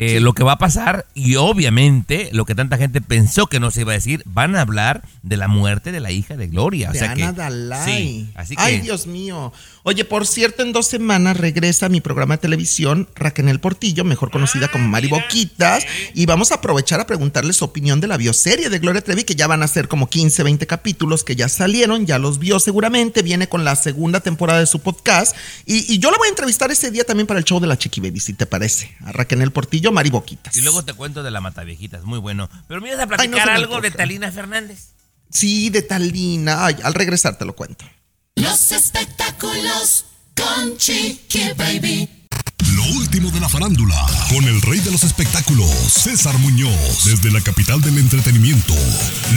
eh, lo que va a pasar y obviamente lo que tanta gente pensó que no se iba a decir, van a hablar de la muerte de la hija de Gloria. O de sea que, Dalai. sí, así que Ay, Dios mío. Oye, por cierto, en dos semanas regresa a mi programa de televisión Raquel Portillo, mejor conocida como Mari Boquitas, y vamos a aprovechar a preguntarle su opinión de la bioserie de Gloria Trevi, que ya van a ser como 15, 20 capítulos que ya salieron, ya los vio seguramente, viene con la segunda temporada de su podcast, y, y yo la voy a entrevistar ese día también para el show de la Chiqui Baby, si te parece, a Raquel Portillo, Mari Boquitas. Y luego te cuento de la Mataviejitas, muy bueno. Pero me ibas a Ay, no platicar algo de. Talina Fernández. Sí, de Talina. Ay, al regresar te lo cuento. Los espectáculos con Chiqui Baby. Lo último de la farándula, con el rey de los espectáculos, César Muñoz, desde la capital del entretenimiento,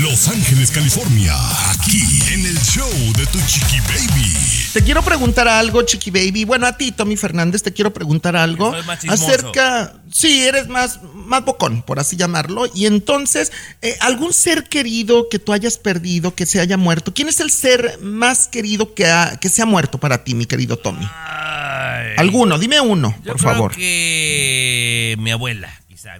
Los Ángeles, California, aquí en el show de tu chiqui baby. Te quiero preguntar algo, Chiqui Baby. Bueno, a ti, Tommy Fernández, te quiero preguntar algo acerca. Sí, eres más, más bocón, por así llamarlo. Y entonces, eh, ¿algún ser querido que tú hayas perdido, que se haya muerto? ¿Quién es el ser más querido que, ha- que se ha muerto para ti, mi querido Tommy? Ay, Alguno, dime uno, yo por creo favor. que mi abuela,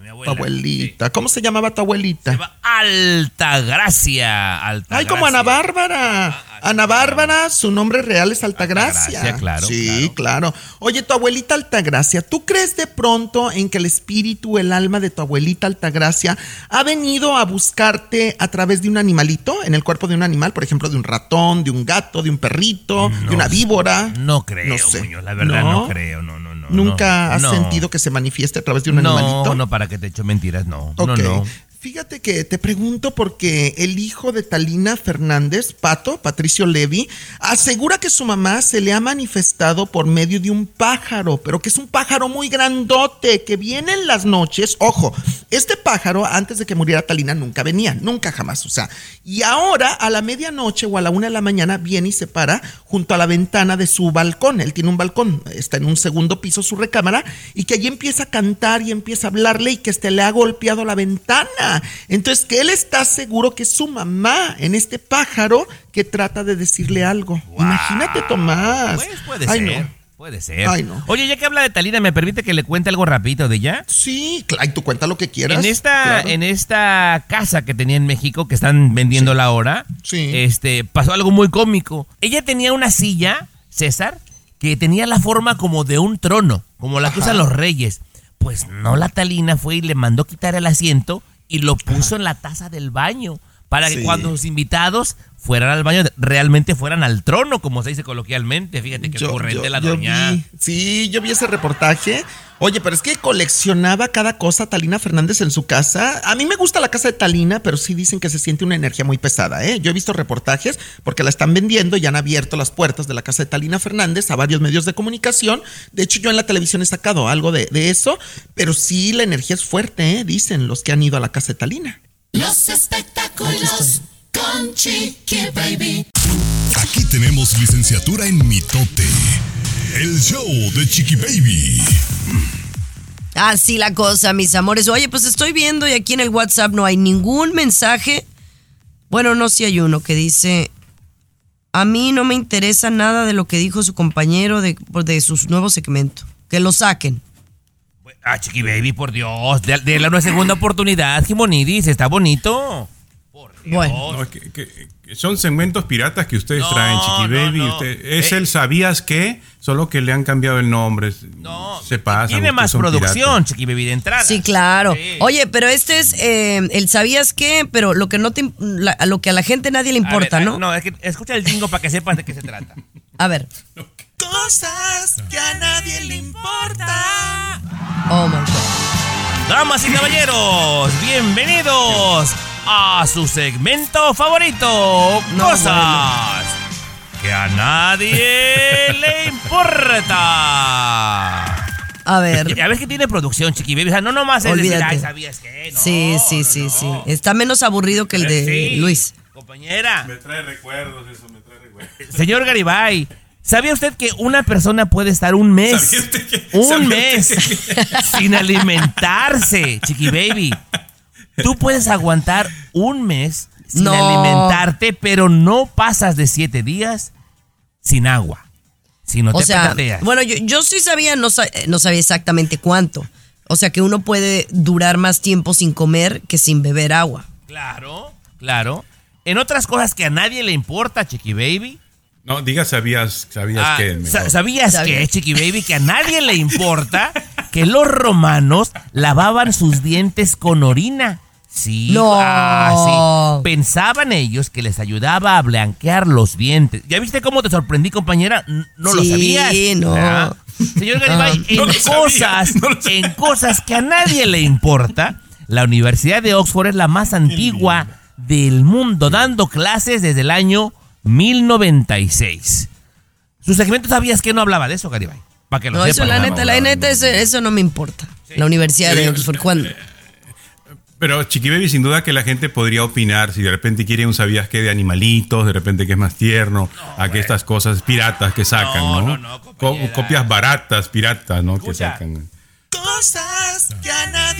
mi Tu abuelita. ¿Cómo se llamaba tu abuelita? Se llama Altagracia. Altagracia. Ay, como Ana Bárbara. Ana Bárbara, su nombre real es Altagracia. Altagracia, claro, Sí, claro. Oye, tu abuelita Altagracia, ¿tú crees de pronto en que el espíritu, el alma de tu abuelita Altagracia ha venido a buscarte a través de un animalito, en el cuerpo de un animal, por ejemplo, de un ratón, de un gato, de un perrito, de una víbora? No creo, No sé. Muñoz, la verdad no, creo, no, no. ¿Nunca no, has no. sentido que se manifieste a través de un No, animalito? no, para que te echo mentiras, no. No, Ok. no. Fíjate que te pregunto porque el hijo de Talina Fernández, Pato, Patricio Levy, asegura que su mamá se le ha manifestado por medio de un pájaro, pero que es un pájaro muy grandote, que viene en las noches. Ojo, este pájaro antes de que muriera Talina nunca venía, nunca jamás. O sea, y ahora a la medianoche o a la una de la mañana viene y se para junto a la ventana de su balcón. Él tiene un balcón, está en un segundo piso su recámara, y que allí empieza a cantar y empieza a hablarle y que este le ha golpeado la ventana. Entonces, que él está seguro que es su mamá en este pájaro que trata de decirle algo. Imagínate, Tomás. Pues puede Ay, ser. no. Puede ser. Ay, no. Oye, ya que habla de Talina, ¿me permite que le cuente algo rapidito de ella? Sí, claro, y tú cuenta lo que quieras. En esta, claro. en esta casa que tenía en México, que están vendiéndola ahora, Sí. este, pasó algo muy cómico. Ella tenía una silla, César, que tenía la forma como de un trono, como la que Ajá. usan los reyes. Pues no, la Talina fue y le mandó quitar el asiento y lo puso en la taza del baño para que Sí. cuando los invitados fueran al baño realmente fueran al trono, como se dice coloquialmente. Fíjate que ocurrente la doña. vi- sí, yo vi ese reportaje. Oye, pero es que coleccionaba cada cosa Talina Fernández en su casa. A mí me gusta la casa de Talina, pero sí dicen que se siente una energía muy pesada, ¿eh? Yo he visto reportajes porque la están vendiendo y han abierto las puertas de la casa de Talina Fernández a varios medios de comunicación. De hecho, yo en la televisión he sacado algo de, de eso, pero sí la energía es fuerte, ¿eh? Dicen los que han ido a la casa de Talina. Los espectáculos con Chiqui Baby. Aquí tenemos licenciatura en mitote. El show de Chiqui Baby. Así la cosa, mis amores. Oye, pues estoy viendo y aquí en el WhatsApp no hay ningún mensaje. Bueno, no, sí hay uno que dice, a mí no me interesa nada de lo que dijo su compañero de, de su nuevo segmento. Que lo saquen. Ah, Chiqui Baby, por Dios. de- Dele una segunda oportunidad, Jimonidis. Está bonito. Bueno. No, es que- que- que son segmentos piratas que ustedes No, traen, Chiqui no, Baby. no. Usted- es Eh. el ¿Sabías qué? Solo que le han cambiado el nombre. No, Se pasa. Tiene más producción, Chiqui Baby, de entrada. Sí, claro. Sí. Oye, pero este es eh, el sabías qué, pero lo que no te, la- a lo que a la gente nadie le importa, ver, ¿no? No, es que escucha el jingo para que sepas de qué se trata. A ver. Cosas que a nadie le importa. Oh my God. Damas y caballeros, bienvenidos a su segmento favorito, No, Cosas que a nadie le importa. A ver. Ya ves que tiene producción, Chiqui Baby. O sea, no nomás es decir, Olvídate. ay, ¿sabías qué? No, sí, sí, no, sí, no. sí. Está menos aburrido que el de Sí, Luis. Compañera. Me trae recuerdos, eso me trae recuerdos. Señor Garibay, ¿sabía usted que una persona puede estar un mes, ¿Sabía usted que- un mes sin alimentarse, chiqui baby? Tú puedes aguantar un mes sin No. alimentarte, pero no pasas de siete días sin agua. Si no O te sea, bueno, yo, yo sí sabía, no, sa- no sabía exactamente cuánto. O sea, que uno puede durar más tiempo sin comer que sin beber agua. Claro, claro. En otras cosas que a nadie le importa, chiqui baby. No, diga sabías, sabías Ah, sa- mejor. ¿Sabías Sabía. que, Chiqui Baby, que a nadie le importa que los romanos lavaban sus dientes con orina? Sí, No. ah, sí. Pensaban ellos que les ayudaba a blanquear los dientes. ¿Ya viste cómo te sorprendí, compañera? No lo Sí, sabías. no. ¿verdad? Señor Garibay, Ah. en No cosas, no sabía. en cosas que a nadie le importa, la Universidad de Oxford es la más antigua del mundo, dando clases desde el año 1096. Su segmento sabías que no hablaba de eso, Garibay. Para que lo No, eso sepan. la nada neta, la neta, eso, eso no me importa. La Universidad de Oxford, ¿cuándo? Pero Chiqui Baby, sin duda que la gente podría opinar si de repente quiere un sabías qué de animalitos, de repente que es más tierno, a que estas cosas piratas que sacan, No, ¿no? no, no, Co- copias baratas, piratas, ¿no? Que sacan. Cosas que a nadie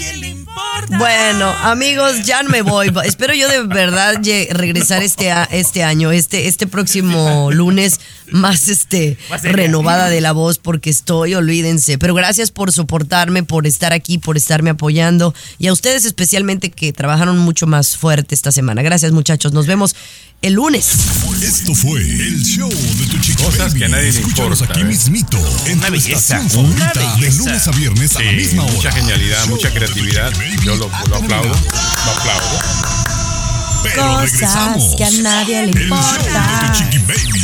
importa. Bueno, amigos, ya no me voy. Espero yo de verdad regresar este, a- este año, este, este próximo lunes, más este renovada de la voz, porque estoy, olvídense. Pero gracias por soportarme, por estar aquí, por estarme apoyando. Y a ustedes especialmente que trabajaron mucho más fuerte esta semana. Gracias, muchachos. Nos vemos el lunes. Esto fue el show de tu chiqui Cosas baby. que a nadie le Escúchanos importa, aquí ¿eh? mismito. En Una belleza, una favorita, De belleza. lunes a viernes a la misma hora. mucha genialidad, mucha creatividad. Yo lo, lo aplaudo. terminado. Lo aplaudo. Pero regresamos. que a nadie le El show de importa. tu chiqui baby.